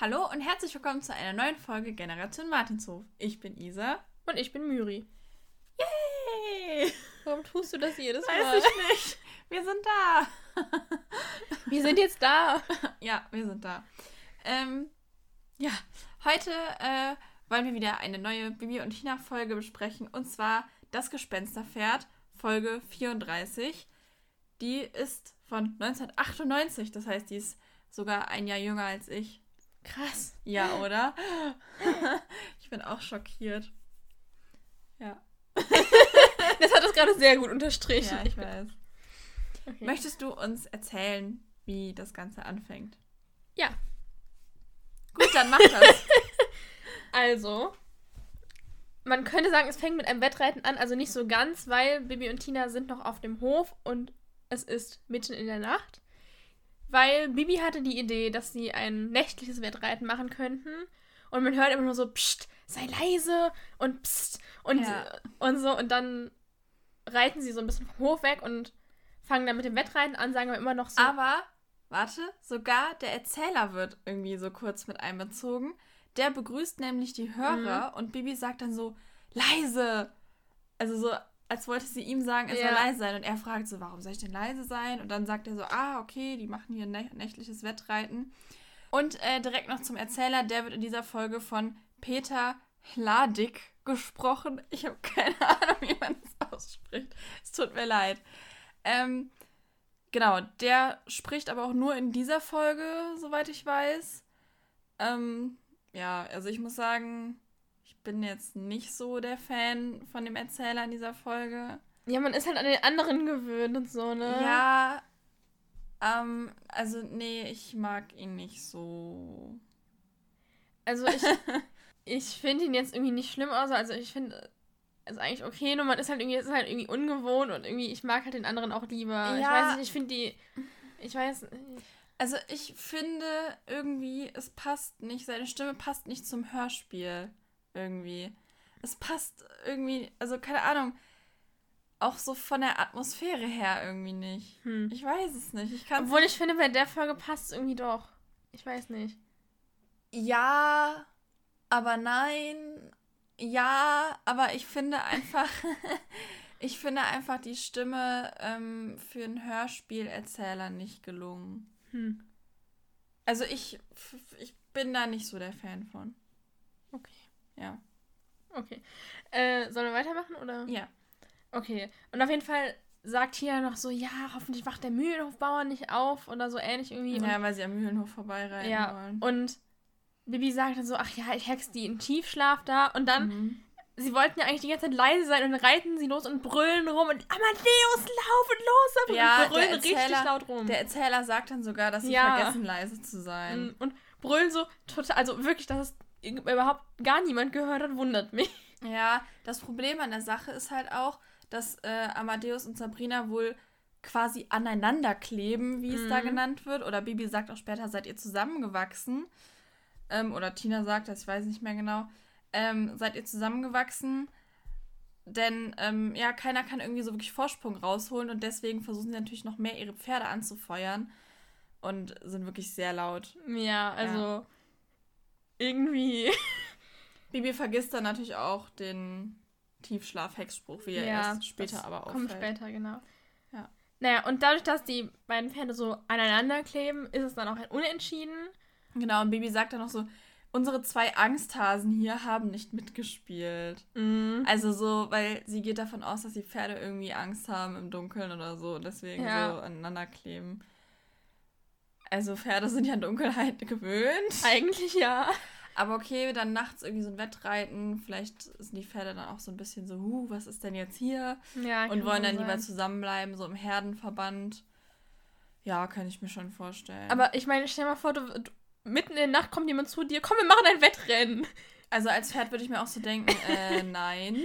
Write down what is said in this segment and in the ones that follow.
Hallo und herzlich willkommen zu einer neuen Folge Generation Martinshof. Ich bin Isa. Und ich bin Myri. Yay! Warum tust du das jedes Weiß Mal? ich nicht. Wir sind da. Wir sind jetzt da. Ja, wir sind da. Ähm, ja, heute äh, wollen wir wieder eine neue Bibi und Tina Folge besprechen und zwar Das Gespensterpferd, Folge 34. Die ist von 1998, das heißt, die ist sogar ein Jahr jünger als ich. Krass. Ja, oder? ich bin auch schockiert. Ja. Das hat das gerade sehr gut unterstrichen. Ja, ich weiß. Okay. Möchtest du uns erzählen, wie das Ganze anfängt? Ja. Gut, dann mach das. Also, man könnte sagen, es fängt mit einem Wettreiten an, also nicht so ganz, weil Bibi und Tina sind noch auf dem Hof und es ist mitten in der Nacht. Weil Bibi hatte die Idee, dass sie ein nächtliches Wettreiten machen könnten. Und man hört immer nur so, pst, sei leise und pst und, Ja. und so. Und dann reiten sie so ein bisschen vom Hof weg und fangen dann mit dem Wettreiten an, sagen aber immer noch so. Aber, warte, sogar der Erzähler wird irgendwie so kurz mit einbezogen. Der begrüßt nämlich die Hörer und Bibi sagt dann so, leise. Also so, als wollte sie ihm sagen, er soll Ja. leise sein. Und er fragt so, warum soll ich denn leise sein? Und dann sagt er so, ah, okay, die machen hier ein nä nächtliches Wettreiten. Und äh, direkt noch zum Erzähler, der wird in dieser Folge von Peter Hladik gesprochen. Ich habe keine Ahnung, wie man das ausspricht. Es tut mir leid. Ähm, genau, der spricht aber auch nur in dieser Folge, soweit ich weiß. Ähm, ja, also ich muss sagen, ich bin jetzt nicht so der Fan von dem Erzähler in dieser Folge. ja, man ist halt an den anderen gewöhnt und so, ne? Ja, ähm, also nee, ich mag ihn nicht so. Also ich, ich finde ihn jetzt irgendwie nicht schlimm aus. Also ich finde es eigentlich okay, nur man ist halt irgendwie, ist halt irgendwie ungewohnt und irgendwie, ich mag halt den anderen auch lieber. Ich Ja. weiß nicht, ich finde die. Ich weiß. Also ich finde irgendwie, es passt nicht, seine Stimme passt nicht zum Hörspiel irgendwie. Es passt irgendwie, also keine Ahnung, auch so von der Atmosphäre her irgendwie nicht. Hm. Ich weiß es nicht. Ich kann Obwohl ich finde, bei der Folge passt es irgendwie doch. Ich weiß nicht. Ja, aber nein. Ja, aber ich finde einfach, ich finde einfach die Stimme ähm, für einen Hörspielerzähler nicht gelungen. Hm. Also ich, ich bin da nicht so der Fan von. Ja. Okay. Äh, sollen wir weitermachen oder? Ja. Okay. Und auf jeden Fall sagt Tina noch so, ja, hoffentlich wacht der Mühlenhofbauer nicht auf oder so ähnlich irgendwie. Und Ja, weil sie am Mühlenhof vorbeireiten Ja, wollen. und Bibi sagt dann so, ach ja, ich hex die in Tiefschlaf da. Und dann, Mhm. sie wollten ja eigentlich die ganze Zeit leise sein und dann reiten sie los und brüllen rum und Amadeus, laufen los! Aber Ja, und brüllen der richtig Erzähler- laut rum. Der Erzähler sagt dann sogar, dass sie Ja. vergessen, leise zu sein. Mm, und brüllen so total, also wirklich, dass es überhaupt gar niemand gehört hat, wundert mich. Ja, das Problem an der Sache ist halt auch, dass äh, Amadeus und Sabrina wohl quasi aneinander kleben, wie es da Mhm. genannt wird. Oder Bibi sagt auch später, seid ihr zusammengewachsen. Ähm, oder Tina sagt das, ich weiß nicht mehr genau. Ähm, seid ihr zusammengewachsen? Denn ähm, ja, keiner kann irgendwie so wirklich Vorsprung rausholen und deswegen versuchen sie natürlich noch mehr ihre Pferde anzufeuern und sind wirklich sehr laut. Ja, also irgendwie. Bibi vergisst dann natürlich auch den Tiefschlaf-Hexspruch, wie er erst später aber Kommt auffällt. später, genau. Ja. Naja, und dadurch, dass die beiden Pferde so aneinander kleben, ist es dann auch ein Unentschieden. Genau, und Bibi sagt dann noch so, unsere zwei Angsthasen hier haben nicht mitgespielt. Also so, weil sie geht davon aus, dass die Pferde irgendwie Angst haben im Dunkeln oder so und deswegen Ja. so aneinander kleben. Also Pferde sind ja an Dunkelheit gewöhnt. Eigentlich ja. Aber okay, dann nachts irgendwie so ein Wettreiten. Vielleicht sind die Pferde dann auch so ein bisschen so, huh, was ist denn jetzt hier? Ja, und wollen dann lieber sein. zusammenbleiben, so im Herdenverband. Ja, kann ich mir schon vorstellen. Aber ich meine, stell dir mal vor, du, du, mitten in der Nacht kommt jemand zu dir, komm, wir machen ein Wettrennen. also als Pferd würde ich mir auch so denken, äh, nein.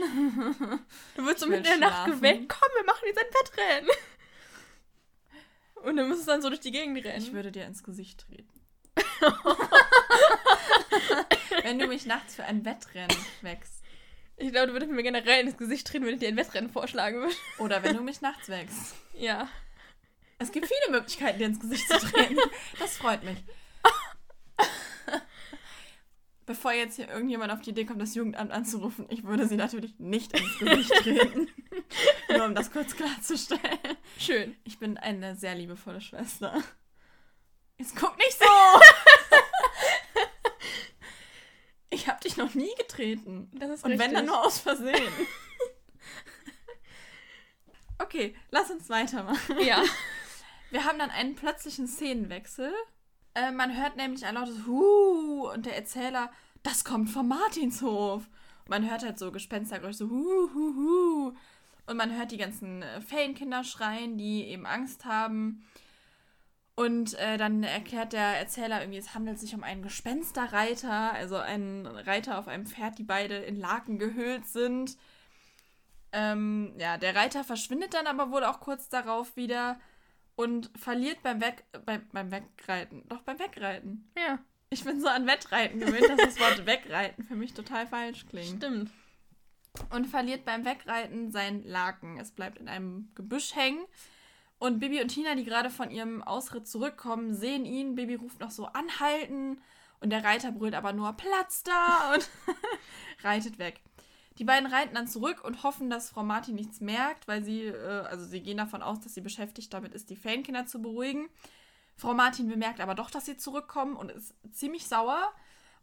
Du wirst so mitten in der Nacht geweckt, komm, wir machen jetzt ein Wettrennen. Und dann musst du dann so durch die Gegend rennen. Ich würde dir ins Gesicht treten. Wenn du mich nachts für ein Wettrennen wächst. Ich glaube, du würdest mir generell ins Gesicht treten, wenn ich dir ein Wettrennen vorschlagen würde. Oder wenn du mich nachts wächst. Ja. Es gibt viele Möglichkeiten, dir ins Gesicht zu treten. Das freut mich. Bevor jetzt hier irgendjemand auf die Idee kommt, das Jugendamt anzurufen, ich würde sie natürlich nicht ins Gesicht treten. Nur um das kurz klarzustellen. Schön. Ich bin eine sehr liebevolle Schwester. Jetzt guck nicht so! ich habe dich noch nie getreten. Das ist Und richtig. wenn dann nur aus Versehen. Okay, lass uns weitermachen. Ja. Wir haben dann einen plötzlichen Szenenwechsel. Äh, man hört nämlich ein lautes Hu und der Erzähler, das kommt vom Martinshof. Und man hört halt so Gespenstergeräusche, so Hu, Hu, Hu. Und man hört die ganzen äh, Ferienkinder schreien, die eben Angst haben. Und äh, dann erklärt der Erzähler irgendwie, es handelt sich um einen Gespensterreiter, also einen Reiter auf einem Pferd, die beide in Laken gehüllt sind. Ähm, ja, der Reiter verschwindet dann aber wohl auch kurz darauf wieder und verliert beim, Weg, beim, beim Wegreiten. Doch beim Wegreiten. Ja, Ich bin so an Wettreiten gewöhnt, dass das Wort Wegreiten für mich total falsch klingt. stimmt. Und verliert beim Wegreiten sein Laken. Es bleibt in einem Gebüsch hängen. Und Bibi und Tina, die gerade von ihrem Ausritt zurückkommen, sehen ihn. Bibi ruft noch so anhalten. Und der Reiter brüllt aber nur Platz da und reitet weg. Die beiden reiten dann zurück und hoffen, dass Frau Martin nichts merkt, weil sie, äh, also sie gehen davon aus, dass sie beschäftigt damit ist, die Fankinder zu beruhigen. Frau Martin bemerkt aber doch, dass sie zurückkommen und ist ziemlich sauer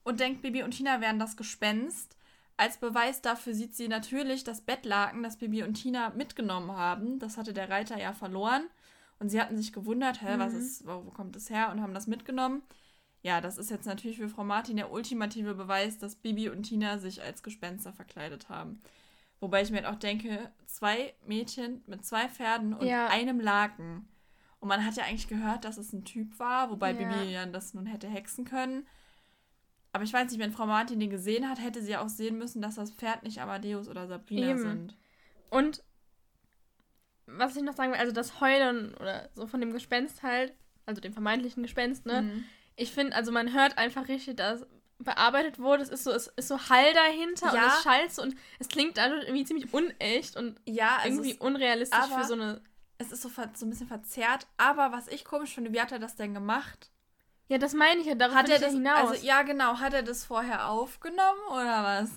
und denkt, Bibi und Tina wären das Gespenst. Als Beweis dafür sieht sie natürlich das Bettlaken, das Bibi und Tina mitgenommen haben. Das hatte der Reiter ja verloren. Und sie hatten sich gewundert, hä, was Mhm. ist, wo, wo kommt das her? Und haben das mitgenommen. Ja, das ist jetzt natürlich für Frau Martin der ultimative Beweis, dass Bibi und Tina sich als Gespenster verkleidet haben. Wobei ich mir auch denke, zwei Mädchen mit zwei Pferden und Ja. einem Laken. Und man hat ja eigentlich gehört, dass es ein Typ war, wobei Ja. Bibi ja das nun hätte hexen können. Aber ich weiß nicht, wenn Frau Martin den gesehen hat, hätte sie auch sehen müssen, dass das Pferd nicht Amadeus oder Sabrina Eben. sind. Und was ich noch sagen will, also das Heulen oder so von dem Gespenst halt, also dem vermeintlichen Gespenst, ne? Mhm. Ich finde, also man hört einfach richtig, dass bearbeitet wurde. Es ist so, es ist so Hall dahinter Ja. und es schallt so und es klingt dadurch irgendwie ziemlich unecht und Ja, also irgendwie unrealistisch für so eine. es ist so, so ein bisschen verzerrt. Aber was ich komisch finde, wie hat er das denn gemacht? Ja, das meine ich ja, darauf Hat er das, hinaus. also ja genau, hat er das vorher aufgenommen oder was?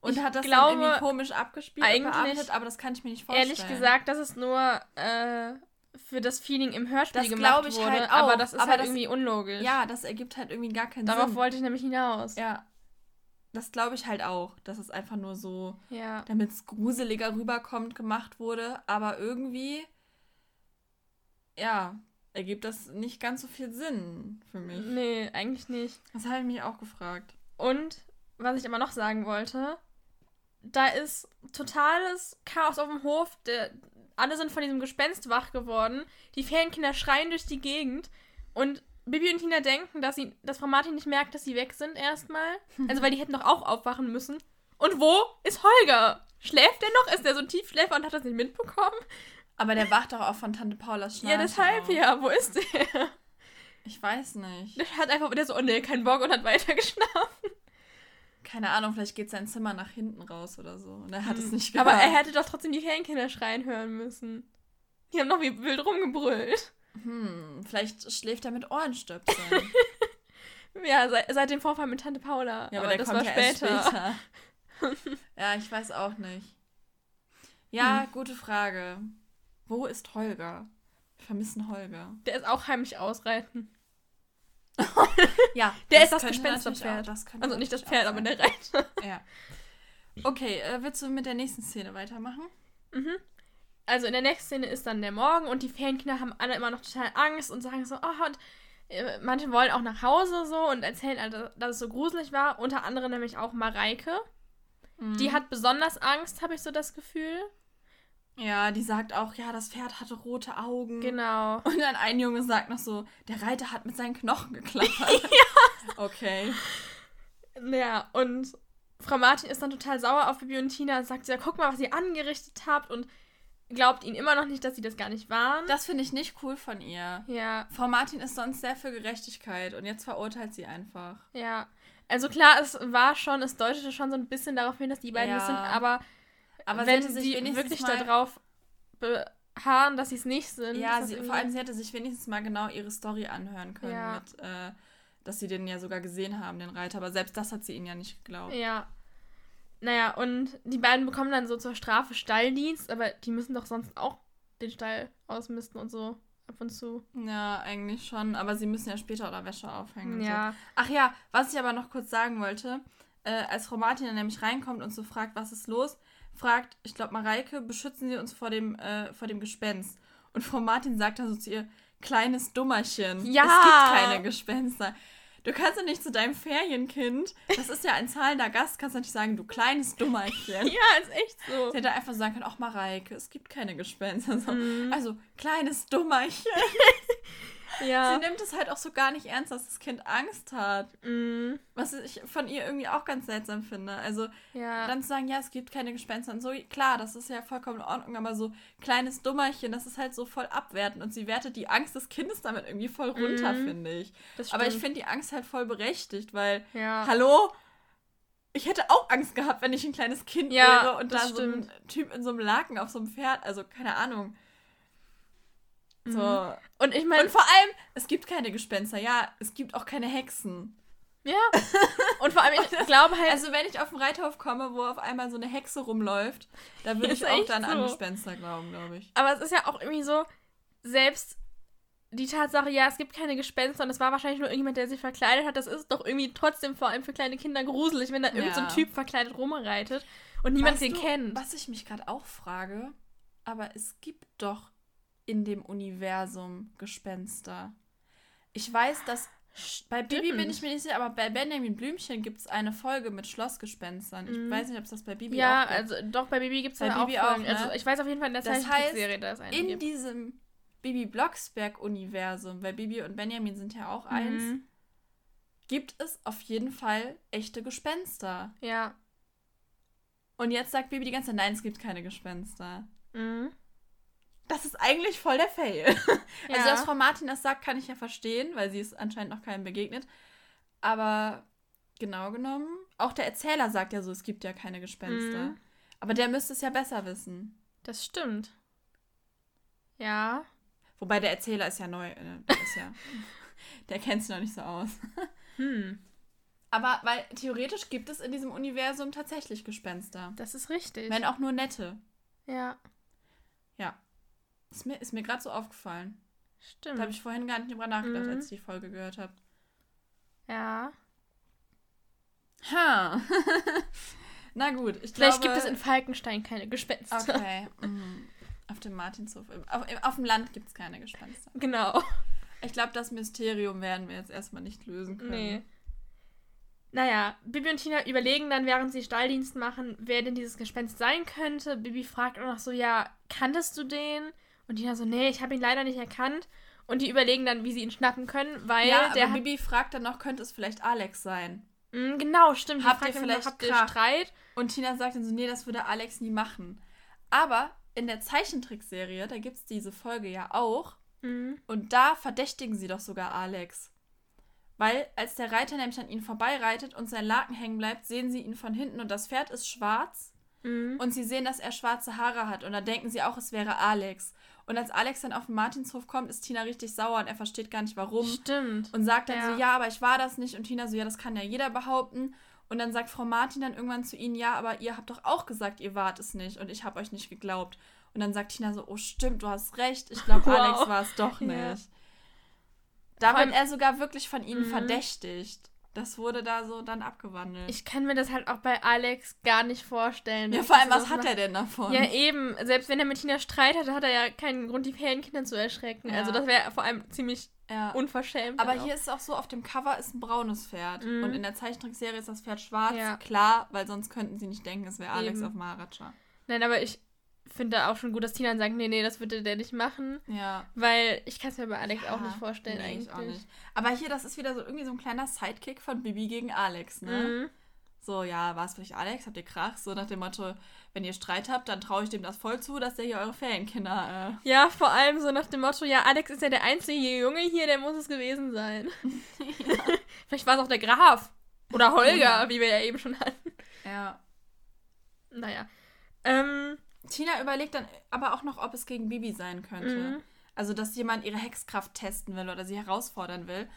Und Ich hat das glaube, dann irgendwie komisch abgespielt eigentlich- bearbeitet, aber das kann ich mir nicht vorstellen. Ehrlich gesagt, das ist nur äh, für das Feeling im Hörspiel Das gemacht ich wurde, halt aber auch, das ist aber halt das- irgendwie unlogisch. Ja, das ergibt halt irgendwie gar keinen Darauf Sinn. wollte ich nämlich hinaus. Ja. Das glaube ich halt auch, dass es einfach nur so, Ja. damit es gruseliger rüberkommt, gemacht wurde. Aber irgendwie, ja, ergibt das nicht ganz so viel Sinn für mich. Nee, eigentlich nicht. Das habe ich mich auch gefragt. Und was ich aber noch sagen wollte, da ist totales Chaos auf dem Hof. Der, alle sind von diesem Gespenst wach geworden. Die Ferienkinder schreien durch die Gegend. Und Bibi und Tina denken, dass, sie, dass Frau Martin nicht merkt, dass sie weg sind erstmal. Also, weil die hätten doch auch aufwachen müssen. Und wo ist Holger? Schläft der noch? Ist der so ein Tiefschläfer und hat das nicht mitbekommen? Aber der wacht doch auch von Tante Paulas Schnarchen ja, deshalb auf. ja. Wo ist der? Ich weiß nicht. Der hat einfach der so, oh nee, keinen Bock und hat weiter geschlafen. Keine Ahnung, vielleicht geht sein Zimmer nach hinten raus oder so. Und er hat es Hm. nicht gehört. Aber er hätte doch trotzdem die Ferienkinder schreien hören müssen. Die haben noch wie wild rumgebrüllt. Hm, vielleicht schläft er mit Ohrenstöpseln. Ja, seit, seit dem Vorfall mit Tante Paula. Ja, aber, der das kommt war ja später. erst später. ja, ich weiß auch nicht. Ja, gute Frage. Wo ist Holger? Wir vermissen Holger. Der ist auch heimlich ausreiten. Ja, Der ist das Gespensterpferd. auch- das könnte Also nicht das Pferd, aber der Reiter. Ja. Okay, äh, willst du mit der nächsten Szene weitermachen? Mhm. Also in der nächsten Szene ist dann der Morgen und die Ferienkinder haben alle immer noch total Angst und sagen so, oh, und äh, manche wollen auch nach Hause so und erzählen, alle, dass es so gruselig war. Unter anderem nämlich auch Mareike. Die hat besonders Angst, habe ich so das Gefühl. Ja, die sagt auch, ja, das Pferd hatte rote Augen. Genau. Und dann ein Junge sagt noch so, der Reiter hat mit seinen Knochen geklappert. ja. Okay. Ja, und Frau Martin ist dann total sauer auf Bibi und Tina und sagt, ja, guck mal, was ihr angerichtet habt und glaubt ihnen immer noch nicht, dass sie das gar nicht waren. Das finde ich nicht cool von ihr. ja, Frau Martin ist sonst sehr für Gerechtigkeit und jetzt verurteilt sie einfach. ja. Also klar, es war schon, es deutete schon so ein bisschen darauf hin, dass die beiden Ja. es sind, aber, Aber wenn sie sie wirklich darauf beharren, dass sie es nicht sind. Ja, sie, vor allem sie hätte sich wenigstens mal genau ihre Story anhören können Ja. mit, äh, dass sie den ja sogar gesehen haben, den Reiter. Aber selbst das hat sie ihnen ja nicht geglaubt. Ja. Naja, und die beiden bekommen dann so zur Strafe Stalldienst, aber die müssen doch sonst auch den Stall ausmisten und so ab und zu. Ja, eigentlich schon. Aber sie müssen ja später oder Wäsche aufhängen. und Ja. So. Ach ja, was ich aber noch kurz sagen wollte. Äh, als Frau Martin dann nämlich reinkommt und so fragt, was ist los, fragt, ich glaube, Mareike, beschützen Sie uns vor dem, äh, vor dem Gespenst. Und Frau Martin sagt dann so zu ihr, kleines Dummerchen. Ja. Es gibt keine Gespenster. Du kannst doch nicht zu deinem Ferienkind, das ist ja ein zahlender Gast, kannst du nicht sagen, du kleines Dummerchen. Ja, ist echt so. Sie hätte einfach sagen können, ach Mareike, es gibt keine Gespenster. So. Mhm. Also, kleines Dummerchen. Ja. Sie nimmt es halt auch so gar nicht ernst, dass das Kind Angst hat. Mhm. Was ich von ihr irgendwie auch ganz seltsam finde. Also Ja. dann zu sagen, ja, es gibt keine Gespenster und so, klar, das ist ja vollkommen in Ordnung, aber so kleines Dummerchen, das ist halt so voll abwertend und sie wertet die Angst des Kindes damit irgendwie voll runter, Mhm. finde ich. das Aber ich stimmt. finde die Angst halt voll berechtigt, weil, Ja. hallo? Ich hätte auch Angst gehabt, wenn ich ein kleines Kind Ja, wäre und da das so ein Typ in so einem Laken auf so einem Pferd, also keine Ahnung. So. Mhm. Und ich meine, Und vor allem, es gibt keine Gespenster. Ja, es gibt auch keine Hexen. ja. Und vor allem, ich glaube halt, Also, wenn ich auf den Reiterhof komme, wo auf einmal so eine Hexe rumläuft, da würde ich auch dann an so. Gespenster glauben, glaube ich. aber es ist ja auch irgendwie so, selbst die Tatsache, ja, es gibt keine Gespenster und es war wahrscheinlich nur irgendjemand, der sich verkleidet hat, das ist doch irgendwie trotzdem vor allem für kleine Kinder gruselig, wenn da irgend so ein Ja. Typ verkleidet rumreitet und niemand Weißt den du, kennt. Was ich mich gerade auch frage, aber es gibt doch in dem Universum Gespenster. Ich weiß, dass bei Bibi bin ich mir nicht sicher, aber bei Benjamin Blümchen gibt es eine Folge mit Schlossgespenstern. Ich Mhm. weiß nicht, ob es das bei Bibi Ja, auch gibt. also doch, bei Bibi gibt es Bei ja auch Bibi auch, ne? Also ich weiß auf jeden Fall in der Das Zeichentrickserie, da ist eine in gibt. diesem Bibi Blocksberg-Universum, weil Bibi und Benjamin sind ja auch eins, Mhm. gibt es auf jeden Fall echte Gespenster. Ja. Und jetzt sagt Bibi die ganze Zeit, nein, es gibt keine Gespenster. Mhm. Das ist eigentlich voll der Fail. Also, Ja. dass Frau Martin das sagt, kann ich ja verstehen, weil sie ist anscheinend noch keinem begegnet. Aber genau genommen, auch der Erzähler sagt ja so, es gibt ja keine Gespenster. Mhm. Aber der müsste es ja besser wissen. Das stimmt. Ja. Wobei der Erzähler ist ja neu. äh, Der, ist ja, der kennt sich noch nicht so aus. Hm. Aber weil theoretisch gibt es in diesem Universum tatsächlich Gespenster. Das ist richtig. Wenn auch nur nette. ja, Ist mir, ist mir gerade so aufgefallen. Da habe stimmt. ich vorhin gar nicht drüber nachgedacht, Mhm. als ich die Folge gehört habe. Ja. Ha. Na gut, ich Vielleicht glaube... gibt es in Falkenstein keine Gespenster. Okay. mhm. Auf dem Martinshof. Auf, auf dem Land gibt es keine Gespenster. Genau. Ich glaube, das Mysterium werden wir jetzt erstmal nicht lösen können. Nee. Naja, Bibi und Tina überlegen dann, während sie Stalldienst machen, wer denn dieses Gespenst sein könnte. Bibi fragt auch noch so, ja, kanntest du den? Und Tina so, nee, ich habe ihn leider nicht erkannt. Und die überlegen dann, wie sie ihn schnappen können, weil Ja, der aber hat, Bibi fragt dann noch, könnte es vielleicht Alex sein? Mm, genau, stimmt. Habt ihr vielleicht habt ihr Krach? Streit? Und Tina sagt dann so, nee, das würde Alex nie machen. Aber in der Zeichentrickserie, da gibt es diese Folge ja auch. Mm, Und da verdächtigen sie doch sogar Alex. Weil als der Reiter nämlich an ihnen vorbeireitet und sein Laken hängen bleibt, sehen sie ihn von hinten und das Pferd ist schwarz. mm. Und sie sehen, dass er schwarze Haare hat. Und da denken sie auch, es wäre Alex. Und als Alex dann auf den Martinshof kommt, ist Tina richtig sauer und er versteht gar nicht warum. Stimmt. Und sagt dann Ja. so, ja, aber ich war das nicht. Und Tina so, ja, das kann ja jeder behaupten. Und dann sagt Frau Martin dann irgendwann zu ihnen, ja, aber ihr habt doch auch gesagt, ihr wart es nicht. Und ich habe euch nicht geglaubt. Und dann sagt Tina so, oh stimmt, du hast recht. Ich glaube, Wow. Alex war es doch nicht. Ja. Da wird er sogar wirklich von ihnen Mhm. verdächtigt. Das wurde da so dann abgewandelt. Ich kann mir das halt auch bei Alex gar nicht vorstellen. ja, vor allem, was hat er denn davon? Ja, eben. Selbst wenn er mit Tina Streit hatte, hat er ja keinen Grund, die Ferienkinder zu erschrecken. Ja. Also das wäre vor allem ziemlich Ja. unverschämt. Aber hier ist es auch so, auf dem Cover ist ein braunes Pferd. Mhm. Und in der Zeichentrickserie ist das Pferd schwarz. Ja. Klar, weil sonst könnten sie nicht denken, es wäre Alex Eben. auf Maharaja. auch. Nein, aber ich finde auch schon gut, dass Tina dann sagt, nee, nee, das würde der nicht machen. Ja. Weil ich kann es mir bei Alex auch Ja, nicht vorstellen nee, eigentlich. ich auch nicht. Aber hier, das ist wieder so irgendwie so ein kleiner Sidekick von Bibi gegen Alex, ne? Mhm. So, ja, war es vielleicht Alex? Habt ihr Krach? So nach dem Motto, wenn ihr Streit habt, dann traue ich dem das voll zu, dass der hier eure Ferienkinder. Ja, vor allem so nach dem Motto, ja, Alex ist ja der einzige Junge hier, der muss es gewesen sein. Vielleicht war es auch der Graf. Oder Holger, Ja. wie wir ja eben schon hatten. Äh, ja. Naja. Ähm, Tina überlegt dann aber auch noch, ob es gegen Bibi sein könnte. Mhm. Also, dass jemand ihre Hexkraft testen will oder sie herausfordern will.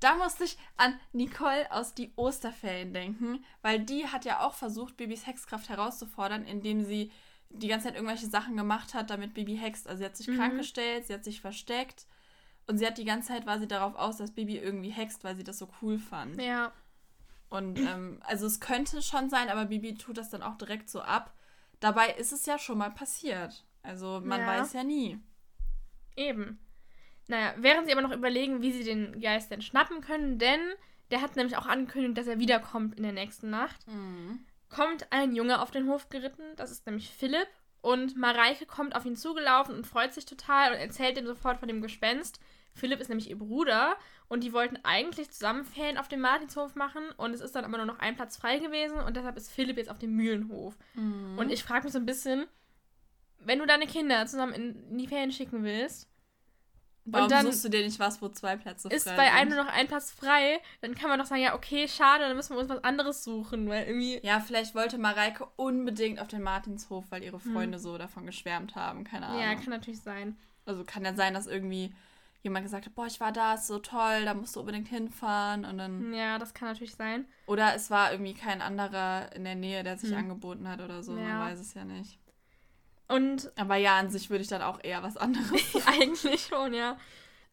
da musste ich an Nicole aus die Osterferien denken, weil die hat ja auch versucht, Babys Hexkraft herauszufordern, indem sie die ganze Zeit irgendwelche Sachen gemacht hat, damit Baby hext. Also sie hat sich Mhm. krank gestellt, sie hat sich versteckt und sie hat die ganze Zeit war sie darauf aus, dass Baby irgendwie hext, weil sie das so cool fand. Ja. Und ähm, also es könnte schon sein, aber Bibi tut das dann auch direkt so ab. Dabei ist es ja schon mal passiert. Also man Ja. weiß ja nie. Eben. Naja, während sie aber noch überlegen, wie sie den Geist denn schnappen können, denn der hat nämlich auch angekündigt, dass er wiederkommt in der nächsten Nacht, kommt ein Junge auf den Hof geritten, das ist nämlich Philipp, und Mareike kommt auf ihn zugelaufen und freut sich total und erzählt ihm sofort von dem Gespenst. Philipp ist nämlich ihr Bruder und die wollten eigentlich zusammen Ferien auf dem Martinshof machen und es ist dann aber nur noch ein Platz frei gewesen und deshalb ist Philipp jetzt auf dem Mühlenhof. Mhm. Und ich frage mich so ein bisschen, wenn du deine Kinder zusammen in, die Ferien schicken willst, Warum und dann suchst du dir nicht was, wo zwei Plätze ist frei bei sind? einem nur noch ein Platz frei, dann kann man doch sagen, ja, okay, schade, dann müssen wir uns was anderes suchen, weil irgendwie. Ja, vielleicht wollte Mareike unbedingt auf den Martinshof, weil ihre Freunde so davon geschwärmt haben. Keine Ahnung. Hm. Ja, kann natürlich sein. also kann ja sein, dass irgendwie jemand gesagt hat, boah, ich war da, ist so toll, da musst du unbedingt hinfahren. Und dann. Ja, das kann natürlich sein. Oder es war irgendwie kein anderer in der Nähe, der sich Hm. angeboten hat oder so. Ja. Man weiß es ja nicht. Und Aber ja, an sich würde ich dann auch eher was anderes. eigentlich schon, ja.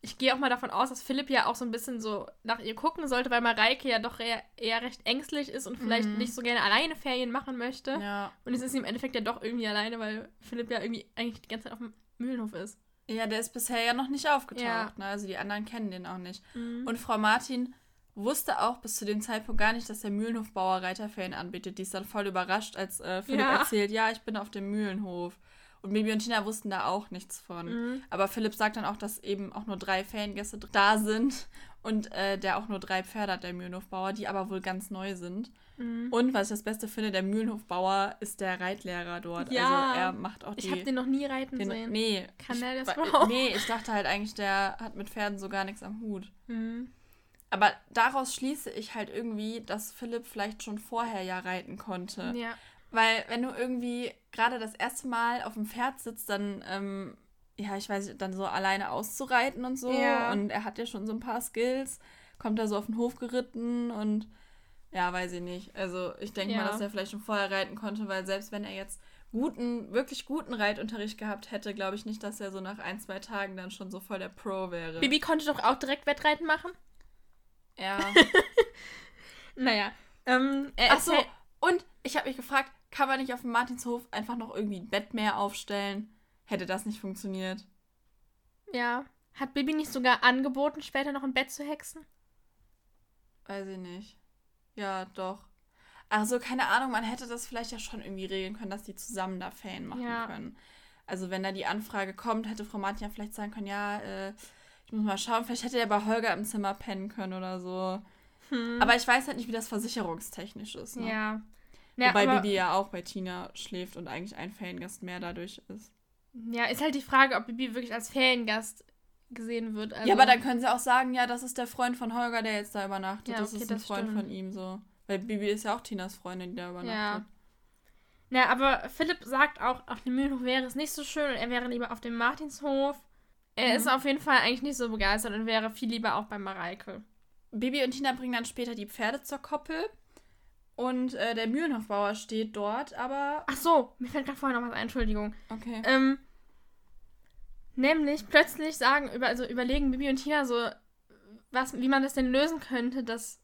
Ich gehe auch mal davon aus, dass Philipp ja auch so ein bisschen so nach ihr gucken sollte, weil Mareike ja doch eher, eher recht ängstlich ist und vielleicht Mhm. nicht so gerne alleine Ferien machen möchte. ja. Und jetzt ist im Endeffekt ja doch irgendwie alleine, weil Philipp ja irgendwie eigentlich die ganze Zeit auf dem Mühlenhof ist. Ja, der ist bisher ja noch nicht aufgetaucht. Ja. Ne? Also die anderen kennen den auch nicht. Mhm. Und Frau Martin wusste auch bis zu dem Zeitpunkt gar nicht, dass der Mühlenhofbauer Reiterferien anbietet. Die ist dann voll überrascht, als äh, Philipp Ja. erzählt, ja, ich bin auf dem Mühlenhof. Und Bibi und Tina wussten da auch nichts von. Mhm. Aber Philipp sagt dann auch, dass eben auch nur drei Feriengäste da sind und äh, der auch nur drei Pferde hat, der Mühlenhofbauer, die aber wohl ganz neu sind. Mhm. Und was ich das Beste finde, der Mühlenhofbauer ist der Reitlehrer dort. Ja. Also er macht auch die... Ich habe den noch nie reiten den, sehen. nee. Kann ich, der das überhaupt? Nee, ich dachte halt eigentlich, der hat mit Pferden so gar nichts am Hut. Mhm. Aber daraus schließe ich halt irgendwie, dass Philipp vielleicht schon vorher ja reiten konnte. Ja. Weil wenn du irgendwie gerade das erste Mal auf dem Pferd sitzt, dann, ähm, ja, ich weiß nicht, dann so alleine auszureiten und so. Ja. Und er hat ja schon so ein paar Skills, kommt da so auf den Hof geritten und ja, weiß ich nicht. Also ich denke mal, Ja. dass er vielleicht schon vorher reiten konnte, weil selbst wenn er jetzt guten, wirklich guten Reitunterricht gehabt hätte, glaube ich nicht, dass er so nach ein, zwei Tagen dann schon so voll der Pro wäre. Bibi konnte doch auch direkt Wettreiten machen. Ja. Naja. Ähm, Ach so, und ich habe mich gefragt, kann man nicht auf dem Martinshof einfach noch irgendwie ein Bett mehr aufstellen? Hätte das nicht funktioniert? Ja. Hat Bibi nicht sogar angeboten, später noch ein Bett zu hexen? Weiß ich nicht. Ja, doch. Also, keine Ahnung, man hätte das vielleicht ja schon irgendwie regeln können, dass die zusammen da Fan machen Ja. können. Also, wenn da die Anfrage kommt, hätte Frau Martin ja vielleicht sagen können, ja, äh, ich muss mal schauen, vielleicht hätte er bei Holger im Zimmer pennen können oder so. Hm. Aber ich weiß halt nicht, wie das versicherungstechnisch ist. Ne? ja. ja Wobei Bibi ja auch bei Tina schläft und eigentlich ein Feriengast mehr dadurch ist. Ja, ist halt die Frage, ob Bibi wirklich als Feriengast gesehen wird. Also, ja, aber dann können sie auch sagen, ja, das ist der Freund von Holger, der jetzt da übernachtet. Ja, das okay, ist ein das Freund stimmt. von ihm so. Weil Bibi ist ja auch Tinas Freundin, die da übernachtet. Ja, aber Philipp sagt auch, auf dem Mühlenhof wäre es nicht so schön und er wäre lieber auf dem Martinshof. Er Mhm. ist auf jeden Fall eigentlich nicht so begeistert und wäre viel lieber auch bei Mareike. Bibi und Tina bringen dann später die Pferde zur Koppel. Und äh, der Mühlenhofbauer steht dort, aber. Ach so, mir fällt gerade vorher noch was ein, Entschuldigung. Okay. Ähm, nämlich plötzlich sagen, über, also überlegen Bibi und Tina so, was, wie man das denn lösen könnte, dass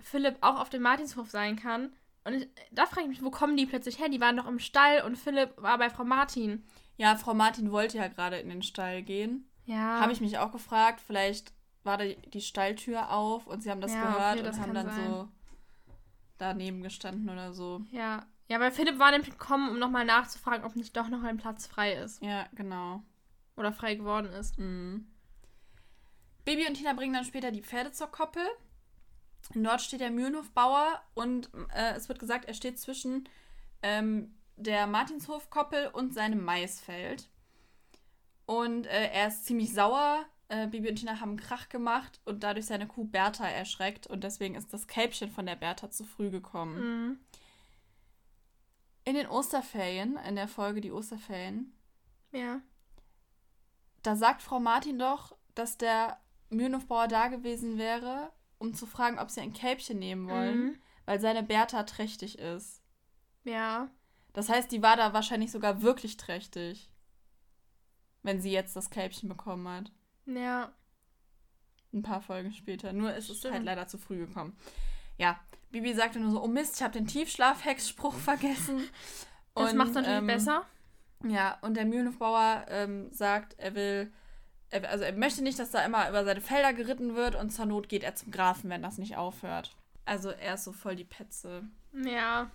Philipp auch auf dem Martinshof sein kann. Und ich, da frage ich mich, wo kommen die plötzlich her? Die waren doch im Stall und Philipp war bei Frau Martin. Ja, Frau Martin wollte ja gerade in den Stall gehen. Ja. Habe ich mich auch gefragt, vielleicht war da die Stalltür auf und sie haben das Ja, gehört okay, das und haben dann sein. so daneben gestanden oder so. Ja. Ja, weil Philipp war nämlich gekommen, um nochmal nachzufragen, ob nicht doch noch ein Platz frei ist. Ja, genau. Oder frei geworden ist. Mhm. Baby und Tina bringen dann später die Pferde zur Koppel. Dort steht der Mühlenhofbauer und äh, es wird gesagt, er steht zwischen ähm, der Martinshofkoppel und seinem Maisfeld. Und äh, er ist ziemlich sauer. Äh, Bibi und Tina haben einen Krach gemacht und dadurch seine Kuh Bertha erschreckt. Und deswegen ist das Kälbchen von der Bertha zu früh gekommen. Mhm. In den Osterferien, in der Folge Die Osterferien, Ja. da sagt Frau Martin doch, dass der Mühlenhofbauer da gewesen wäre, um zu fragen, ob sie ein Kälbchen nehmen wollen, Mhm. weil seine Bertha trächtig ist. Ja. Das heißt, die war da wahrscheinlich sogar wirklich trächtig. Wenn sie jetzt das Kälbchen bekommen hat. Ja. Ein paar Folgen später. Nur ist es Stimmt. halt leider zu früh gekommen. Ja, Bibi sagte nur so, oh Mist, ich habe den Tiefschlaf-Hexspruch vergessen. Das Und, macht's natürlich ähm, besser. Ja, und der Mühlenhofbauer ähm, sagt, er will, er, also er möchte nicht, dass da immer über seine Felder geritten wird und zur Not geht er zum Grafen, wenn das nicht aufhört. Also er ist so voll die Petze. Ja.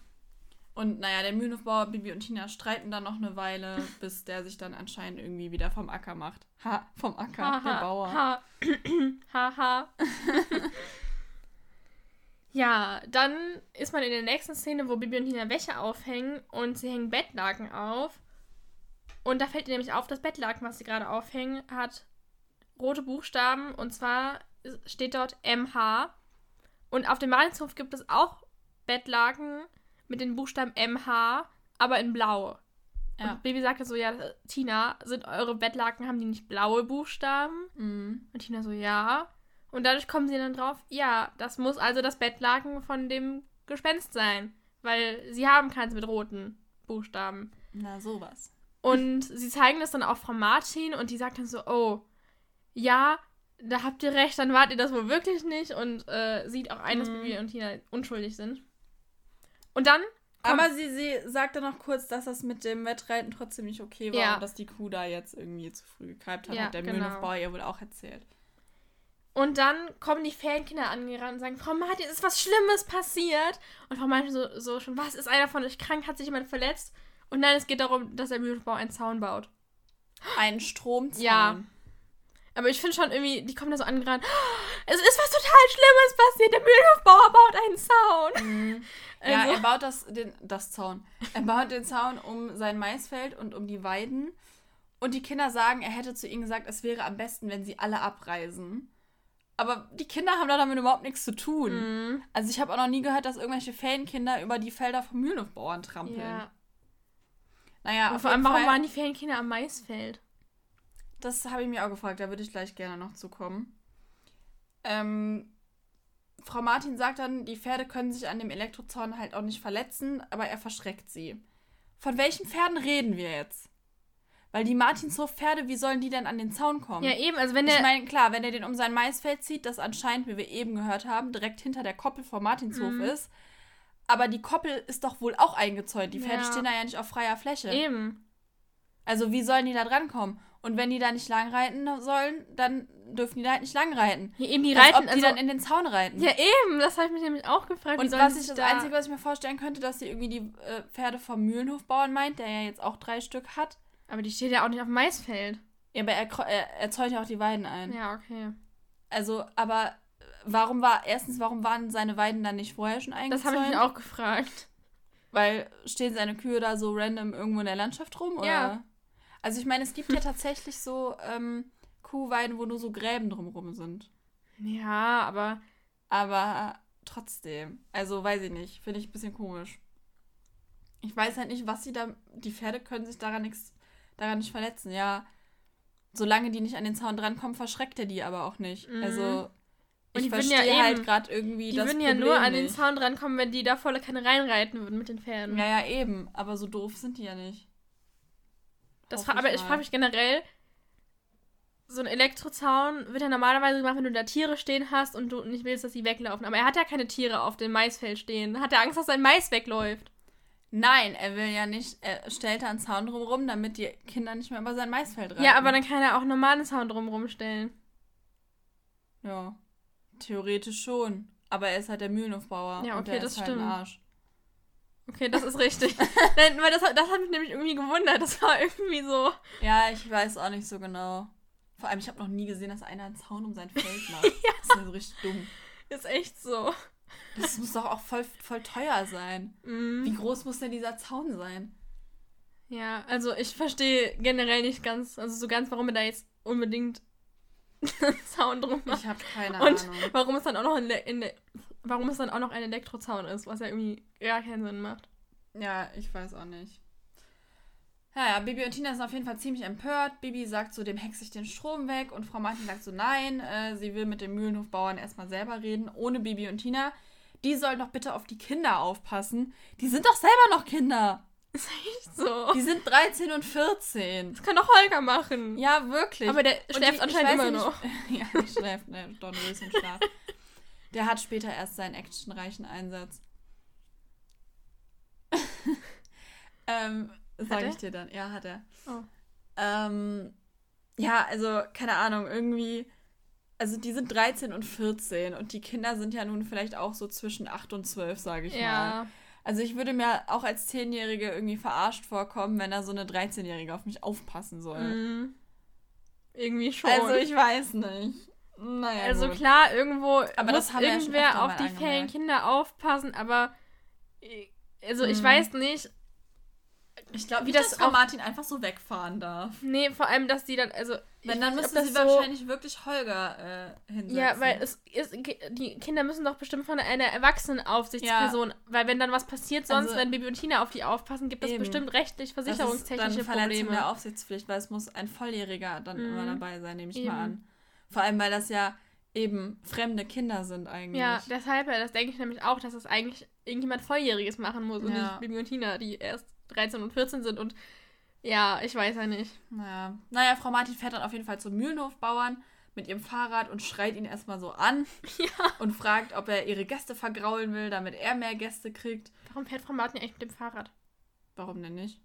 Und naja, der Mühlenhofbauer, Bibi und Tina streiten dann noch eine Weile, bis der sich dann anscheinend irgendwie wieder vom Acker macht. Ha, vom Acker, der Bauer. Ha. ha, ha. ja, dann ist man in der nächsten Szene, wo Bibi und Tina Wäsche aufhängen und sie hängen Bettlaken auf. Und da fällt ihr nämlich auf, das Bettlaken, was sie gerade aufhängen, hat rote Buchstaben und zwar steht dort MH. Und auf dem Malinshof gibt es auch Bettlaken mit den Buchstaben MH, aber in blau. Ja. Und Baby sagte so, ja, Tina, sind eure Bettlaken, haben die nicht blaue Buchstaben? Mhm. Und Tina so, ja. Und dadurch kommen sie dann drauf, ja, das muss also das Bettlaken von dem Gespenst sein. Weil sie haben keins mit roten Buchstaben. Na, sowas. Und sie zeigen das dann auch Frau Martin und die sagt dann so, oh, ja, da habt ihr recht, dann wart ihr das wohl wirklich nicht und äh, sieht auch ein, dass Mhm. Bibi und Tina unschuldig sind. Und dann Aber sie, sie sagte noch kurz, dass das mit dem Wettreiten trotzdem nicht okay war Ja. und dass die Kuh da jetzt irgendwie zu früh gekalbt hat, Ja, hat der genau. Mühlenhofbauer ihr wohl auch erzählt. Und dann kommen die Ferienkinder angerannt und sagen, Frau Martin, ist was Schlimmes passiert? Und Frau Martin so, so schon, was, ist einer von euch krank? Hat sich jemand verletzt? Und nein, es geht darum, dass der Mühlenbau einen Zaun baut. Ein Stromzaun. Ja. Aber ich finde schon irgendwie, die kommen da so angerannt, es ist was total Schlimmes passiert, der Mühlenhofbauer baut einen Zaun. Mhm. Ja, Also- er baut das, den, das Zaun. Er baut den Zaun um sein Maisfeld und um die Weiden. Und die Kinder sagen, er hätte zu ihnen gesagt, es wäre am besten, wenn sie alle abreisen. Aber die Kinder haben da damit überhaupt nichts zu tun. Mhm. Also ich habe auch noch nie gehört, dass irgendwelche Ferienkinder über die Felder von Mühlenhofbauern trampeln. Ja. Naja, Und vor allem, warum Fall, waren die Ferienkinder am Maisfeld? Das habe ich mir auch gefragt, da würde ich gleich gerne noch zukommen. Ähm, Frau Martin sagt dann, die Pferde können sich an dem Elektrozaun halt auch nicht verletzen, aber er verschreckt sie. Von welchen Pferden reden wir jetzt? Weil die Martinshof-Pferde, wie sollen die denn an den Zaun kommen? Ja, eben, also wenn der. ich meine, klar, wenn er den um sein Maisfeld zieht, das anscheinend, wie wir eben gehört haben, direkt hinter der Koppel vor Martinshof Mhm. ist. Aber die Koppel ist doch wohl auch eingezäunt. Die Pferde Ja. stehen da ja nicht auf freier Fläche. eben. Also wie sollen die da drankommen? Und wenn die da nicht lang reiten sollen, dann dürfen die da halt nicht lang reiten. Ja, eben, die Als reiten. ob die also, dann in den Zaun reiten. ja, eben, das habe ich mich nämlich auch gefragt. und was ich das Einzige, was ich mir vorstellen könnte, dass sie irgendwie die äh, Pferde vom Mühlenhofbauern meint, der ja jetzt auch drei Stück hat. Aber die steht ja auch nicht auf dem Maisfeld. Ja, aber er, er, er zäunt ja auch die Weiden ein. Ja, okay. Also, aber warum war, erstens, warum waren seine Weiden dann nicht vorher schon eingezäunt? Das habe ich mich auch gefragt. Weil stehen seine Kühe da so random irgendwo in der Landschaft rum? Oder? Ja. Also ich meine, es gibt ja tatsächlich so ähm, Kuhweiden, wo nur so Gräben drumrum sind. Ja, aber Aber trotzdem. Also weiß ich nicht. Finde ich ein bisschen komisch. Ich weiß halt nicht, was sie da. Die Pferde können sich daran nichts daran nicht verletzen. Ja. Solange die nicht an den Zaun drankommen, verschreckt er die aber auch nicht. Mhm. Also. Ich die würden ja verstehe halt gerade irgendwie die das würden ja Problem nur an den. Zaun drankommen, wenn die da volle Kanne reinreiten würden mit den Pferden. Ja, ja, eben. Aber so doof sind die ja nicht. Das aber ich frage mich generell, so ein Elektrozaun wird ja normalerweise gemacht, wenn du da Tiere stehen hast und du nicht willst, dass sie weglaufen. Aber er hat ja keine Tiere auf dem Maisfeld stehen. Hat er Angst, dass sein Mais wegläuft? Nein, er will ja nicht, er stellt da einen Zaun drumherum, damit die Kinder nicht mehr über sein Maisfeld reiten. Ja, aber dann kann er auch einen normalen Zaun drumherum stellen. Ja, theoretisch schon. Aber er ist halt der Mühlenhofbauer. Ja, und okay, der das ist halt ein stimmt. Arsch. Okay, das ist richtig. Nein, weil das, hat- das hat mich nämlich irgendwie gewundert. Das war irgendwie so. Ja, ich weiß auch nicht so genau. Vor allem, ich habe noch nie gesehen, dass einer einen Zaun um sein Feld macht. Das ist so richtig dumm. Ist echt so. Das muss doch auch voll, voll teuer sein. Mhm. Wie groß muss denn dieser Zaun sein? Ja, also ich verstehe generell nicht ganz, also so ganz, warum er da jetzt unbedingt einen Zaun drum macht. Ich habe keine Und Ahnung. warum es dann auch noch ein, Le- in Le- warum es dann auch noch ein Elektrozaun ist, was ja irgendwie gar keinen Sinn macht. Ja, ich weiß auch nicht. Naja, Bibi und Tina sind auf jeden Fall ziemlich empört. Bibi sagt so, dem hexe ich den Strom weg. Und Frau Martin sagt so, nein, äh, sie will mit dem Mühlenhofbauern erstmal selber reden, ohne Bibi und Tina. Die sollen doch bitte auf die Kinder aufpassen. Die sind doch selber noch Kinder. Ist echt so. Die sind 13 und 14. Das kann doch Holger machen. Ja, wirklich. Aber der schläft die- anscheinend immer ja noch. ja, der schläft, ne, Dornröschenschlaf. Der hat später erst seinen actionreichen Einsatz. ähm, sag ich dir dann. Ja, hat er. Oh. Ähm, ja, also, keine Ahnung, irgendwie. Also, die sind 13 und 14 und die Kinder sind ja nun vielleicht auch so zwischen 8 und 12, sage ich mal. Ja. Also, ich würde mir auch als 10-Jährige irgendwie verarscht vorkommen, wenn da so eine 13-Jährige auf mich aufpassen soll. Mhm. Irgendwie schon. Also, ich weiß nicht. Naja, Also gut. klar, irgendwo Aber muss ja irgendwer öfter auf die angemerkt. fällen Kinder aufpassen, aber äh, also ich Mhm. weiß nicht. Ich glaube, Wie wie das das Frau Martin einfach so wegfahren darf. Nee, vor allem, dass die dann, also. Wenn, dann nicht, ob sie so- wahrscheinlich wirklich Holger äh, hinsetzen. Ja, weil es ist, die Kinder müssen doch bestimmt von einer Erwachsenenaufsichtsperson, weil wenn dann was passiert, sonst, Also- wenn Bibi und Tina auf die aufpassen, gibt es bestimmt rechtlich das ist dann versicherungstechnische Verletzung Probleme. der Aufsichtspflicht, weil es muss ein Volljähriger dann Mhm. immer dabei sein, nehme ich Eben. mal an. Vor allem, weil das ja eben fremde Kinder sind eigentlich. Ja, deshalb, ja, das denke ich nämlich auch, dass das eigentlich irgendjemand Volljähriges machen muss und Ja. nicht Bibi und Tina, die erst 13 und 14 sind und ja, ich weiß ja nicht. Naja. naja, Frau Martin fährt dann auf jeden Fall zum Mühlenhofbauern mit ihrem Fahrrad und schreit ihn erstmal so an Ja. und fragt, ob er ihre Gäste vergraulen will, damit er mehr Gäste kriegt. Warum fährt Frau Martin eigentlich mit dem Fahrrad? Warum denn nicht?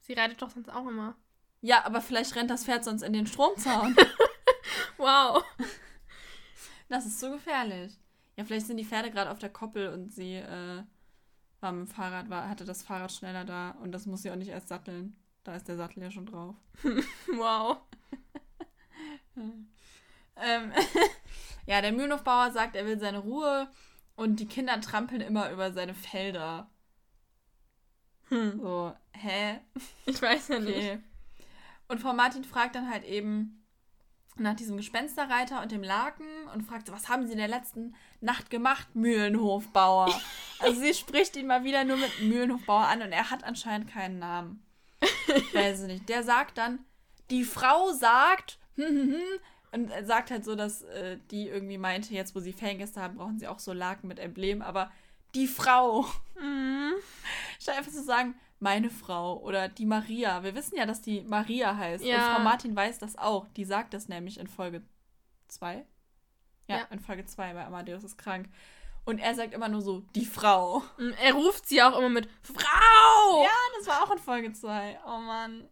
Sie reitet doch sonst auch immer. Ja, aber vielleicht rennt das Pferd sonst in den Stromzaun. Wow. Das ist so gefährlich. Ja, vielleicht sind die Pferde gerade auf der Koppel und sie äh, war mit dem Fahrrad, war, hatte das Fahrrad schneller da und das muss sie auch nicht erst satteln. Da ist der Sattel ja schon drauf. Wow. Ähm, ja, der Mühlenhofbauer sagt, er will seine Ruhe und die Kinder trampeln immer über seine Felder. Hm. So, hä? Ich weiß ja nicht. Okay. Und Frau Martin fragt dann halt eben nach diesem Gespensterreiter und dem Laken und fragt was haben Sie in der letzten Nacht gemacht, Mühlenhofbauer? also sie spricht ihn mal wieder nur mit Mühlenhofbauer an und er hat anscheinend keinen Namen. Weiß ich nicht. Der sagt dann, die Frau sagt, hm, hm, hm, und sagt halt so, dass äh, die irgendwie meinte, jetzt wo sie Feriengäste haben, brauchen sie auch so Laken mit Emblem, aber die Frau. Mhm. Statt einfach zu sagen, meine Frau oder die Maria. Wir wissen ja, dass die Maria heißt. Ja. Und Frau Martin weiß das auch. Die sagt das nämlich in Folge 2. Ja, Ja. in Folge 2 bei Amadeus ist krank. Und er sagt immer nur so, die Frau. Er ruft sie auch immer mit Frau! Ja, das war auch in Folge 2. Oh Mann.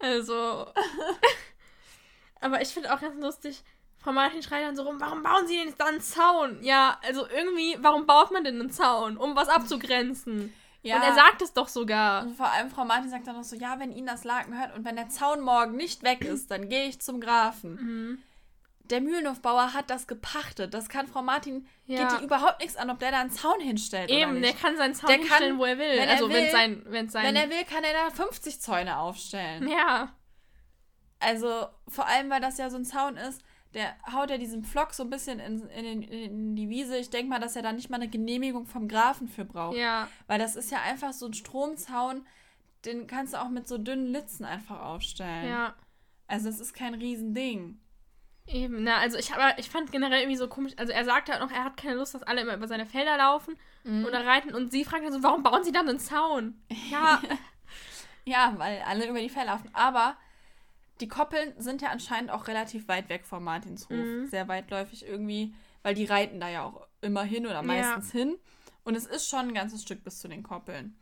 Also. Aber ich finde auch ganz lustig, Frau Martin schreit dann so rum, warum bauen sie denn jetzt da einen Zaun? Ja, also irgendwie, warum baut man denn einen Zaun? Um was abzugrenzen. Ja. Und er sagt es doch sogar. Und vor allem Frau Martin sagt dann noch so, ja, wenn Ihnen das Laken hört und wenn der Zaun morgen nicht weg ist, dann gehe ich zum Grafen. Mhm. Der Mühlenhofbauer hat das gepachtet. Das kann Frau Martin, Ja. geht die überhaupt nichts an, ob der da einen Zaun hinstellt oder Eben, der kann seinen Zaun Der kann, hinstellen, wo er will. wenn er also wenn sein, wenn sein. Wenn er will, kann er da 50 Zäune aufstellen. ja. Also vor allem, weil das ja so ein Zaun ist, der haut ja diesen Pflock so ein bisschen in, in, in die Wiese. Ich denke mal, dass er da nicht mal eine Genehmigung vom Grafen für braucht. Ja. Weil das ist ja einfach so ein Stromzaun, den kannst du auch mit so dünnen Litzen einfach aufstellen. Ja. Also es ist kein Riesending. Eben, na, also ich, aber ich fand generell irgendwie so komisch, also er sagt halt noch, er hat keine Lust, dass alle immer über seine Felder laufen Mhm. oder reiten und sie fragt dann so, warum bauen sie dann einen Zaun? Ja, Ja, weil alle über die Felder laufen. Aber die Koppeln sind ja anscheinend auch relativ weit weg vom Martinshof. Mhm. Sehr weitläufig irgendwie, weil die reiten da ja auch immer hin oder meistens hin. Und es ist schon ein ganzes Stück bis zu den Koppeln.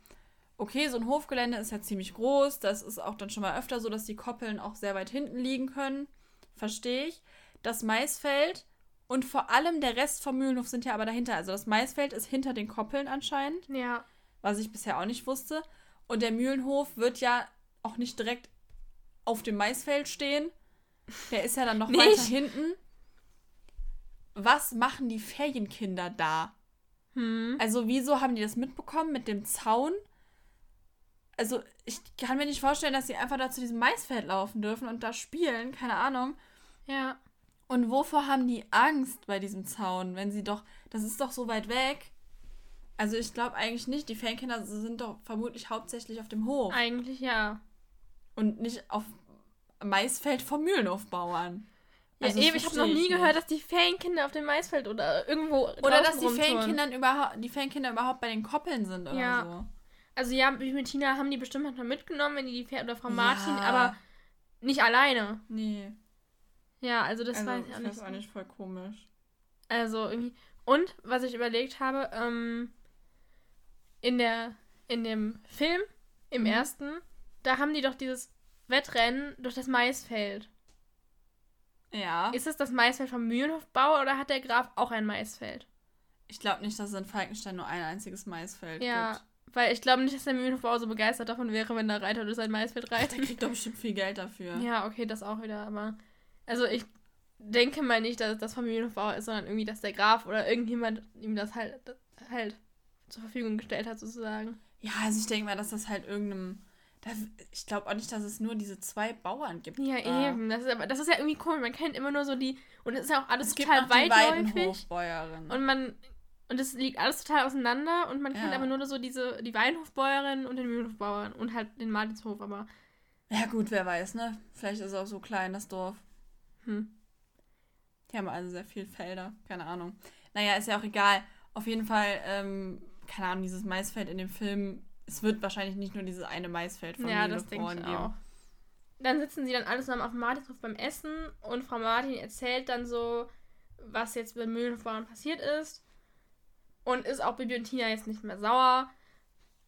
Okay, so ein Hofgelände ist ja ziemlich groß. Das ist auch dann schon mal öfter so, dass die Koppeln auch sehr weit hinten liegen können. Verstehe ich. Das Maisfeld und vor allem der Rest vom Mühlenhof sind ja aber dahinter. Also das Maisfeld ist hinter den Koppeln anscheinend ja, was ich bisher auch nicht wusste. Und der Mühlenhof wird ja auch nicht direkt auf dem Maisfeld stehen. Der ist ja dann noch Nicht? weiter hinten. Was machen die Ferienkinder da? hm. Also, wieso haben die das mitbekommen mit dem Zaun? Also, ich kann mir nicht vorstellen, dass sie einfach da zu diesem Maisfeld laufen dürfen und da spielen, keine Ahnung. ja, Und wovor haben die Angst bei diesem Zaun, wenn sie doch, das ist doch so weit weg. Also ich glaube eigentlich nicht, die Ferienkinder sind doch vermutlich hauptsächlich auf dem Hof. eigentlich ja. Und nicht auf Maisfeld vom Mühlenhofbauern. Ja, Also, das eben, ich habe noch nie gehört, dass die Ferienkinder auf dem Maisfeld oder irgendwo Oder dass die. Ferienkinder überhaupt, die Ferienkinder überhaupt bei den Koppeln sind oder Ja. so. Also ja, wie mit Tina haben die bestimmt manchmal mitgenommen, wenn die die Pferde oder Frau Ja. Martin, aber nicht alleine. Nee. Ja, also das also, weiß ich auch nicht. auch nicht, voll komisch. Also irgendwie. Und was ich überlegt habe, ähm, in der in dem Film, im Mhm. ersten, da haben die doch dieses Wettrennen durch das Maisfeld. Ja. Ist es das Maisfeld vom Mühlenhofbauer oder hat der Graf auch ein Maisfeld? Ich glaube nicht, dass es in Falkenstein nur ein einziges Maisfeld Ja, gibt. weil ich glaube nicht, dass der Mühlenhofbauer so begeistert davon wäre, wenn der Reiter durch sein Maisfeld Der reitet. kriegt doch bestimmt viel Geld dafür. Ja, okay, das auch wieder, aber. Also ich denke mal nicht, dass es das vom Mühlenhofbauer ist, sondern irgendwie, dass der Graf oder irgendjemand ihm das halt, halt zur Verfügung gestellt hat, sozusagen. Ja, also ich denke mal, dass das halt irgendeinem. Ich glaube auch nicht, dass es nur diese zwei Bauern gibt. Ja, da. eben. Das ist, aber, das ist ja irgendwie cool. Man kennt immer nur so die. Und es ist ja auch alles Es gibt total die weitläufig. Und man. Und es liegt alles total auseinander und man kennt Ja. aber nur so diese, die Weinhofbäuerin und den Mühlenhofbauern und halt den Martinshof, aber. Ja, gut, wer weiß, ne? Vielleicht ist es auch so klein, das Dorf. Hm. Die haben also sehr viel Felder. Keine Ahnung. Naja, ist ja auch egal. Auf jeden Fall, ähm, keine Ahnung, dieses Maisfeld in dem Film. Es wird wahrscheinlich nicht nur dieses eine Maisfeld von Ja, das denke ich auch. Dann sitzen sie dann alle zusammen auf dem Martinshof beim Essen und Frau Martin erzählt dann so, was jetzt beim Mühlenhofbauern passiert ist. Und ist auch Bibi und Tina jetzt nicht mehr sauer,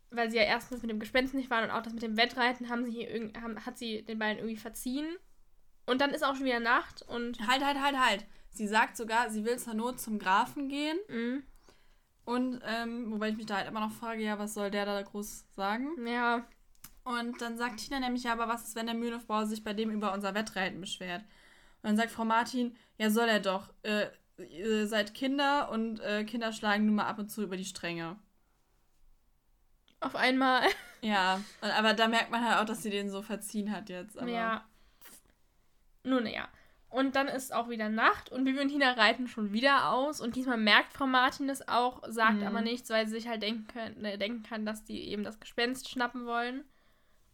weil sie ja erstens mit dem Gespenst nicht waren und auch das mit dem Wettreiten haben sie hier irgend, haben, hat sie den beiden irgendwie verziehen. Und dann ist auch schon wieder Nacht und Halt, halt, halt, halt. Sie sagt sogar, sie will zur Not zum Grafen gehen. mh, Und, ähm, wobei ich mich da halt immer noch frage, ja, was soll der da groß sagen? ja, Und dann sagt Tina nämlich, ja, aber was ist, wenn der Mühlenhofbauer sich bei dem über unser Wettreiten beschwert? Und dann sagt Frau Martin, ja, soll er doch. Äh, ihr seid Kinder und äh, Kinder schlagen nun mal ab und zu über die Stränge. auf einmal. Ja, aber da merkt man halt auch, dass sie den so verziehen hat jetzt. Aber Ja. Nun ja. Und dann ist auch wieder Nacht und Bibi und Tina reiten schon wieder aus. Und diesmal merkt Frau Martin es auch, sagt Mhm. aber nichts, weil sie sich halt denken, können, äh, denken kann, dass die eben das Gespenst schnappen wollen.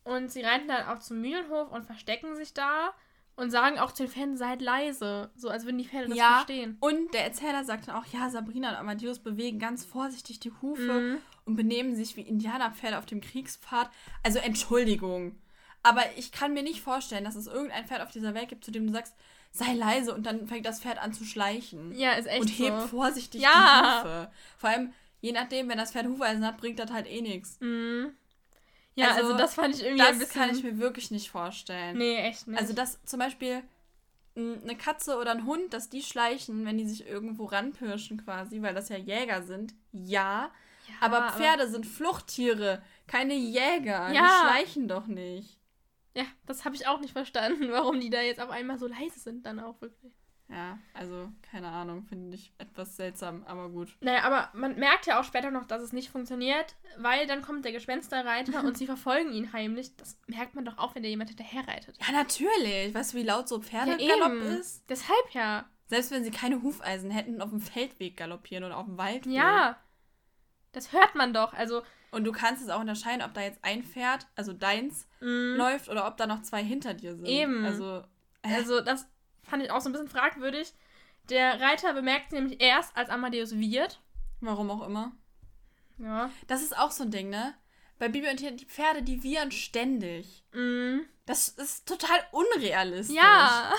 Und sie reiten dann auch zum Mühlenhof und verstecken sich da und sagen auch den Pferden, seid leise. So als würden die Pferde das Ja, verstehen. Und der Erzähler sagt dann auch, ja, Sabrina und Amadeus bewegen ganz vorsichtig die Hufe Mhm. und benehmen sich wie Indianerpferde auf dem Kriegspfad. Also Entschuldigung. Aber ich kann mir nicht vorstellen, dass es irgendein Pferd auf dieser Welt gibt, zu dem du sagst, sei leise und dann fängt das Pferd an zu schleichen. Ja, ist echt und hebt so. vorsichtig Ja. die Hufe. Vor allem, je nachdem, wenn das Pferd Hufeisen hat, bringt das halt eh nichts. Mhm. Ja, also, Also, das fand ich irgendwie ein Das bisschen... kann ich mir wirklich nicht vorstellen. Nee, echt nicht. Also, dass zum Beispiel eine Katze oder ein Hund, dass die schleichen, wenn die sich irgendwo ranpirschen quasi, weil das ja Jäger sind, ja. Ja, aber Pferde sind Fluchttiere, keine Jäger. Die Ja. schleichen doch nicht. Ja, das habe ich auch nicht verstanden, warum die da jetzt auf einmal so leise sind dann auch wirklich. Ja, also keine Ahnung, finde ich etwas seltsam, aber gut. Naja, aber man merkt ja auch später noch, dass es nicht funktioniert, weil dann kommt der Gespensterreiter und sie verfolgen ihn heimlich. Das merkt man doch auch, wenn da jemand hinterher reitet. Ja, natürlich. Weißt du, wie laut so Ja, Pferdegalopp eben. ist? Deshalb ja. Selbst wenn sie keine Hufeisen hätten, auf dem Feldweg galoppieren oder auf dem Waldweg. Ja. Das hört man doch. Also, Und du kannst es auch unterscheiden, ob da jetzt ein Pferd, also deins, mh, läuft oder ob da noch zwei hinter dir sind. Eben. Also, äh, also das fand ich auch so ein bisschen fragwürdig. Der Reiter bemerkt sie nämlich erst, als Amadeus wird. warum auch immer. Ja. Das ist auch so ein Ding, ne? Bei Bibi und Tina, die Pferde, die wiehern ständig. Mhm. Das ist total unrealistisch. Ja.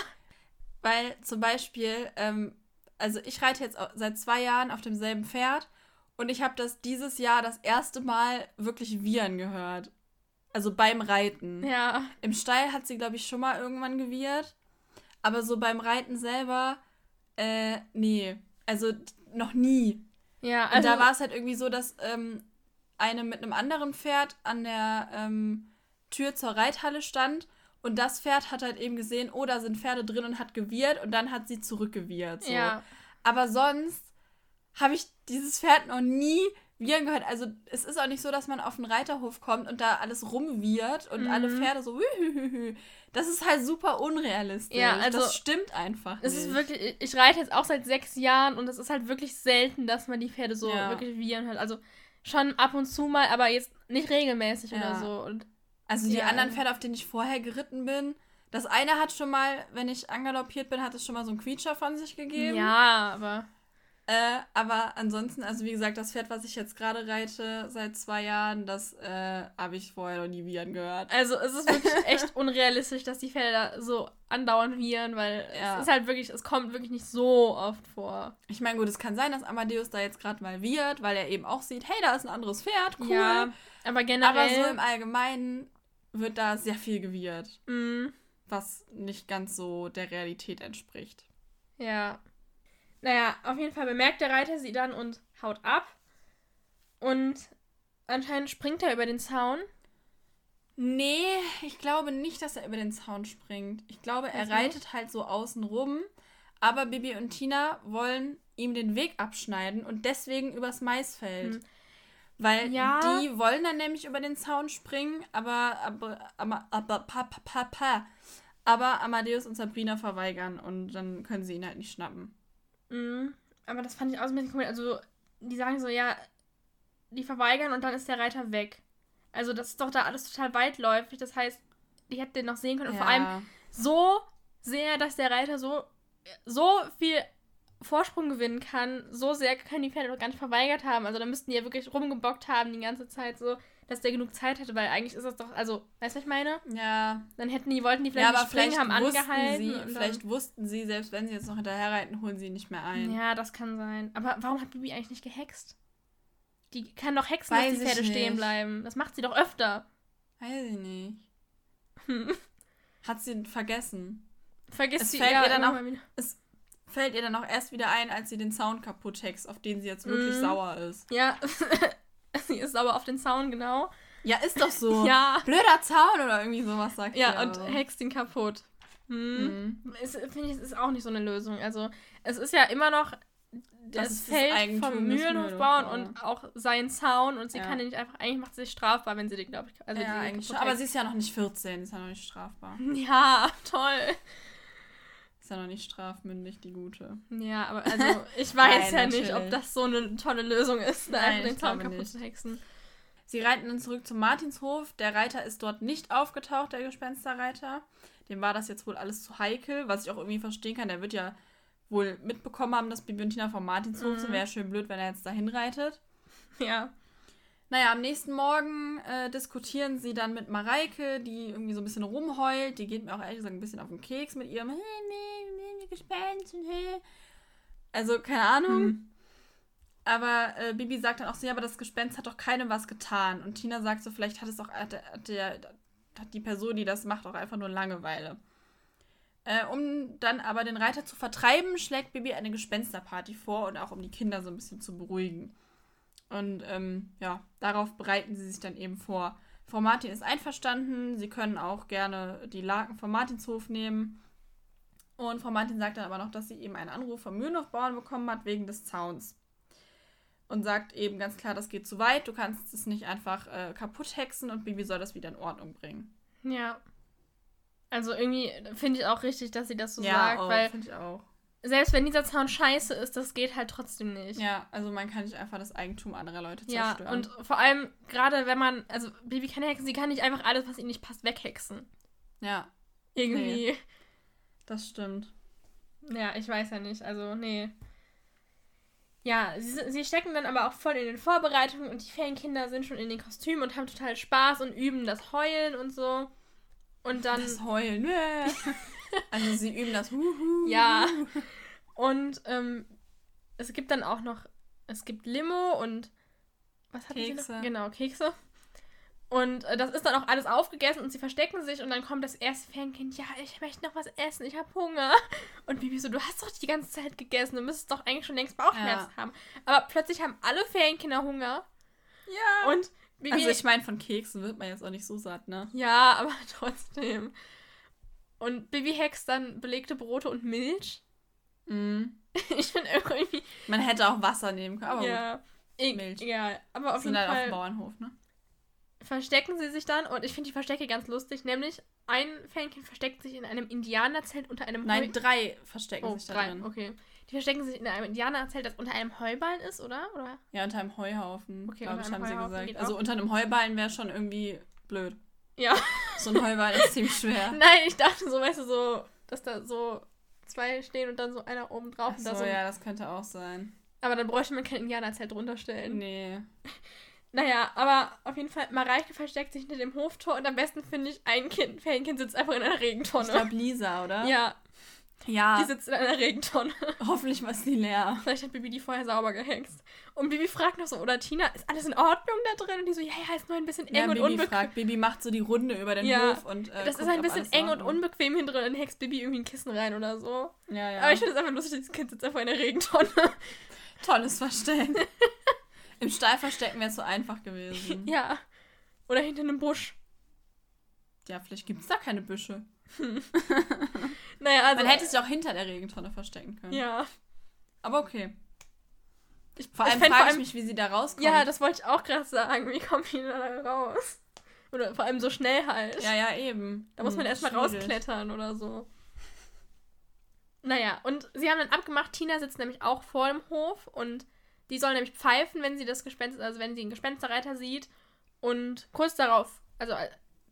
Weil zum Beispiel, ähm, also ich reite jetzt seit zwei Jahren auf demselben Pferd und ich habe das dieses Jahr das erste Mal wirklich wiehern gehört. Also beim Reiten. Ja. Im Stall hat sie, glaube ich, schon mal irgendwann gewiehert. Aber so beim Reiten selber, äh, nee. Also noch nie. Ja, Und also. da war es halt irgendwie so, dass ähm, eine mit einem anderen Pferd an der ähm, Tür zur Reithalle stand und das Pferd hat halt eben gesehen, oh, da sind Pferde drin und hat gewirrt und dann hat sie zurückgewirrt. So. ja. Aber sonst habe ich dieses Pferd noch nie wiehern gehört. Also es ist auch nicht so, dass man auf den Reiterhof kommt und da alles rumwirrt und Mhm. alle Pferde so. Das ist halt super unrealistisch. Ja, also, das stimmt einfach Es nicht. ist wirklich, ich reite jetzt auch seit sechs Jahren und es ist halt wirklich selten, dass man die Pferde so Ja. wirklich wiehern hört. Also schon ab und zu mal, aber jetzt nicht regelmäßig Ja. oder so. Und Also die Ja. anderen Pferde, auf denen ich vorher geritten bin, das eine hat schon mal, wenn ich angaloppiert bin, hat es schon mal so einen Quietscher von sich gegeben. Ja, aber. Äh, aber ansonsten, also wie gesagt, das Pferd, was ich jetzt gerade reite, seit zwei Jahren, das äh, habe ich vorher noch nie wiehern gehört. Also es ist wirklich echt unrealistisch, dass die Pferde da so andauernd wiehern, weil Ja. es ist halt wirklich, es kommt wirklich nicht so oft vor. Ich meine, gut, es kann sein, dass Amadeus da jetzt gerade mal wiehert, weil er eben auch sieht, hey, da ist ein anderes Pferd, cool. Ja, aber aber generell. so im Allgemeinen wird da sehr viel gewiehert, mm, was nicht ganz so der Realität entspricht. ja. Naja, auf jeden Fall bemerkt der Reiter sie dann und haut ab. Und anscheinend springt er über den Zaun. Nee, ich glaube nicht, dass er über den Zaun springt. Ich glaube, er nicht. reitet halt so außen rum. Aber Bibi und Tina wollen ihm den Weg abschneiden und deswegen übers Maisfeld. Hm. Weil Ja. die wollen dann nämlich über den Zaun springen, aber, aber, aber, aber, pa, pa, pa, pa. aber Amadeus und Sabrina verweigern und dann können sie ihn halt nicht schnappen. Mhm. Aber das fand ich auch so ein bisschen komisch. Also, die sagen so, ja, die verweigern und dann ist der Reiter weg. Also, das ist doch da alles total weitläufig. Das heißt, die hätten den noch sehen können. Und vor allem so sehr, dass der Reiter so, so viel Vorsprung gewinnen kann. So sehr können die Pferde doch gar nicht verweigert haben. Also, da müssten die ja wirklich rumgebockt haben die ganze Zeit so, dass der genug Zeit hatte. Weil eigentlich ist das doch, also, weißt du, was ich meine? ja, Dann hätten die, wollten die ja, vielleicht aber nicht springen, vielleicht haben angehalten. sie, vielleicht wussten sie, selbst wenn sie jetzt noch hinterher reiten, holen sie ihn nicht mehr ein. Ja, das kann sein. Aber warum hat Bibi eigentlich nicht gehext? Die kann doch hexen, Weiß dass die Pferde stehen bleiben. Das macht sie doch öfter. Weiß ich nicht. Hm. Hat sie vergessen. Vergiss Es sie fällt ja ihr dann auch- wieder. Fällt ihr dann auch erst wieder ein, als sie den Sound kaputt hext, auf den sie jetzt wirklich Mhm. sauer ist. Ja, sie ist aber auf den Zaun, genau. Ja, ist doch so. Ja. Blöder Zaun oder irgendwie sowas sagt Ja, und aber. hext ihn kaputt. Hm. Mhm. Finde ich, es ist auch nicht so eine Lösung. Also, es ist ja immer noch das, das Feld vom Mühlenhofbauern Mühlenhofbauern. und auch sein Zaun und sie Ja. kann ihn nicht einfach, eigentlich macht sie sich strafbar, wenn sie den, glaube ich, also ja, eigentlich schon. Aber sie ist ja noch nicht 14, ist ja noch nicht strafbar. Ja, toll. Ist ja noch nicht strafmündig, die Gute. Ja, aber also ich weiß Nein, ja nicht, ob natürlich. das so eine tolle Lösung ist, da Nein, den Zaun kaputt zu hexen. Sie reiten dann zurück zum Martinshof. Der Reiter ist dort nicht aufgetaucht, der Gespensterreiter. Dem war das jetzt wohl alles zu heikel, was ich auch irgendwie verstehen kann. Der wird ja wohl mitbekommen haben, dass Bibi und Tina vom Martinshof Mhm. sind. Wäre schön blöd, wenn er jetzt dahin reitet. Ja. Naja, am nächsten Morgen äh, diskutieren sie dann mit Mareike, die irgendwie so ein bisschen rumheult. Die geht mir auch ehrlich gesagt ein bisschen auf den Keks mit ihrem "Hey, nee, nee, Gespenst und hey." Also, keine Ahnung. Hm. Aber äh, Bibi sagt dann auch so, ja, aber das Gespenst hat doch keinem was getan. Und Tina sagt so, vielleicht hat es auch hat der, hat die Person, die das macht, auch einfach nur Langeweile. Äh, um dann aber den Reiter zu vertreiben, schlägt Bibi eine Gespensterparty vor und auch um die Kinder so ein bisschen zu beruhigen. Und ähm, ja, darauf bereiten sie sich dann eben vor. Frau Martin ist einverstanden, sie können auch gerne die Laken vom Martinshof nehmen. Und Frau Martin sagt dann aber noch, dass sie eben einen Anruf vom Mühlenhofbauern bekommen hat wegen des Zauns. Und sagt eben ganz klar, das geht zu weit, du kannst es nicht einfach äh, kaputt hexen und Bibi soll das wieder in Ordnung bringen. Ja. Also irgendwie finde ich auch richtig, dass sie das so sagt, auch, weil finde ich auch. Selbst wenn dieser Zaun scheiße ist, das geht halt trotzdem nicht. Ja, also man kann nicht einfach das Eigentum anderer Leute Ja, zerstören. und vor allem, gerade wenn man, also Bibi kann hexen, sie kann nicht einfach alles, was ihnen nicht passt, weghexen. ja, Irgendwie. das stimmt. Ja, ich weiß ja nicht. Also, nee. Ja, sie, sie stecken dann aber auch voll in den Vorbereitungen und die Ferienkinder sind schon in den Kostümen und haben total Spaß und üben das Heulen und so. Und dann. Das Heulen. also sie üben das Huhu. Ja. Und ähm, es gibt dann auch noch. Es gibt Limo und. Was hatten sie Kekse. noch? Genau, Kekse. Und äh, das ist dann auch alles aufgegessen und sie verstecken sich und dann kommt das erste Fankind, ja, ich möchte noch was essen, ich habe Hunger. Und Bibi so, du hast doch die ganze Zeit gegessen, du müsstest doch eigentlich schon längst Bauchschmerzen Ja. haben. Aber plötzlich haben alle Ferienkinder Hunger Ja. und Bibi... Also ich meine, von Keksen wird man jetzt auch nicht so satt, ne? ja, aber trotzdem. Und Bibi hext dann belegte Brote und Milch. Mhm. Ich finde irgendwie... Man hätte auch Wasser nehmen können, aber gut. ja, e Milch. egal. Aber auf sind jeden halt auf Fall... dem Bauernhof, ne? verstecken sie sich dann und ich finde die Verstecke ganz lustig, nämlich ein Fähnchen versteckt sich in einem Indianerzelt unter einem Nein, Heu- drei verstecken oh, sich da drei, drin. okay. Die verstecken sich in einem Indianerzelt, das unter einem Heuballen ist, oder? oder? Ja, unter einem Heuhaufen, Okay, glaube ich, einem haben sie Heuhaufen gesagt. geht Also unter einem Heuballen wäre schon irgendwie blöd. Ja. So ein Heuballen ist ziemlich schwer. Nein, ich dachte so, weißt du, so, dass da so zwei stehen und dann so einer oben drauf. Ach und da so, so ja, das könnte auch sein. Aber dann bräuchte man kein Indianerzelt drunter stellen. Nee. Naja, aber auf jeden Fall, Mareike versteckt sich hinter dem Hoftor und am besten finde ich, ein Kind, Ferienkind sitzt einfach in einer Regentonne. Ich glaube Lisa, oder? ja, Ja. die sitzt in einer Regentonne. Hoffentlich war es die leer. Vielleicht hat Bibi die vorher sauber gehext. Und Bibi fragt noch so, oder Tina, ist alles in Ordnung da drin? Und die so, ja, ja, ist nur ein bisschen eng Ja, und Bibi unbequem. fragt. Bibi macht so die Runde über den Ja, Hof und. Äh, Das guckt, ist ein bisschen eng und unbequem hin drin und hext Bibi irgendwie ein Kissen rein oder so. Ja, ja. Aber ich finde es einfach lustig, dieses Kind sitzt einfach in der Regentonne. Tolles Versteck. Im Stall verstecken wäre es so einfach gewesen. ja. Oder hinter einem Busch. Ja, vielleicht gibt es da keine Büsche. Naja, also. Man hätte sich auch hinter der Regentonne verstecken können. Ja. Aber okay. Ich, Vor allem fänd frage ich mich, wie sie da rauskommt. Ja, das wollte ich auch gerade sagen. Wie kommt die da raus? Oder vor allem so schnell halt. ja, ja, eben. Da muss man Hm, erstmal rausklettern oder so. Naja, und sie haben dann abgemacht, Tina sitzt nämlich auch vor dem Hof und die soll nämlich pfeifen, wenn sie das Gespenst, also wenn sie einen Gespensterreiter sieht. Und kurz darauf, also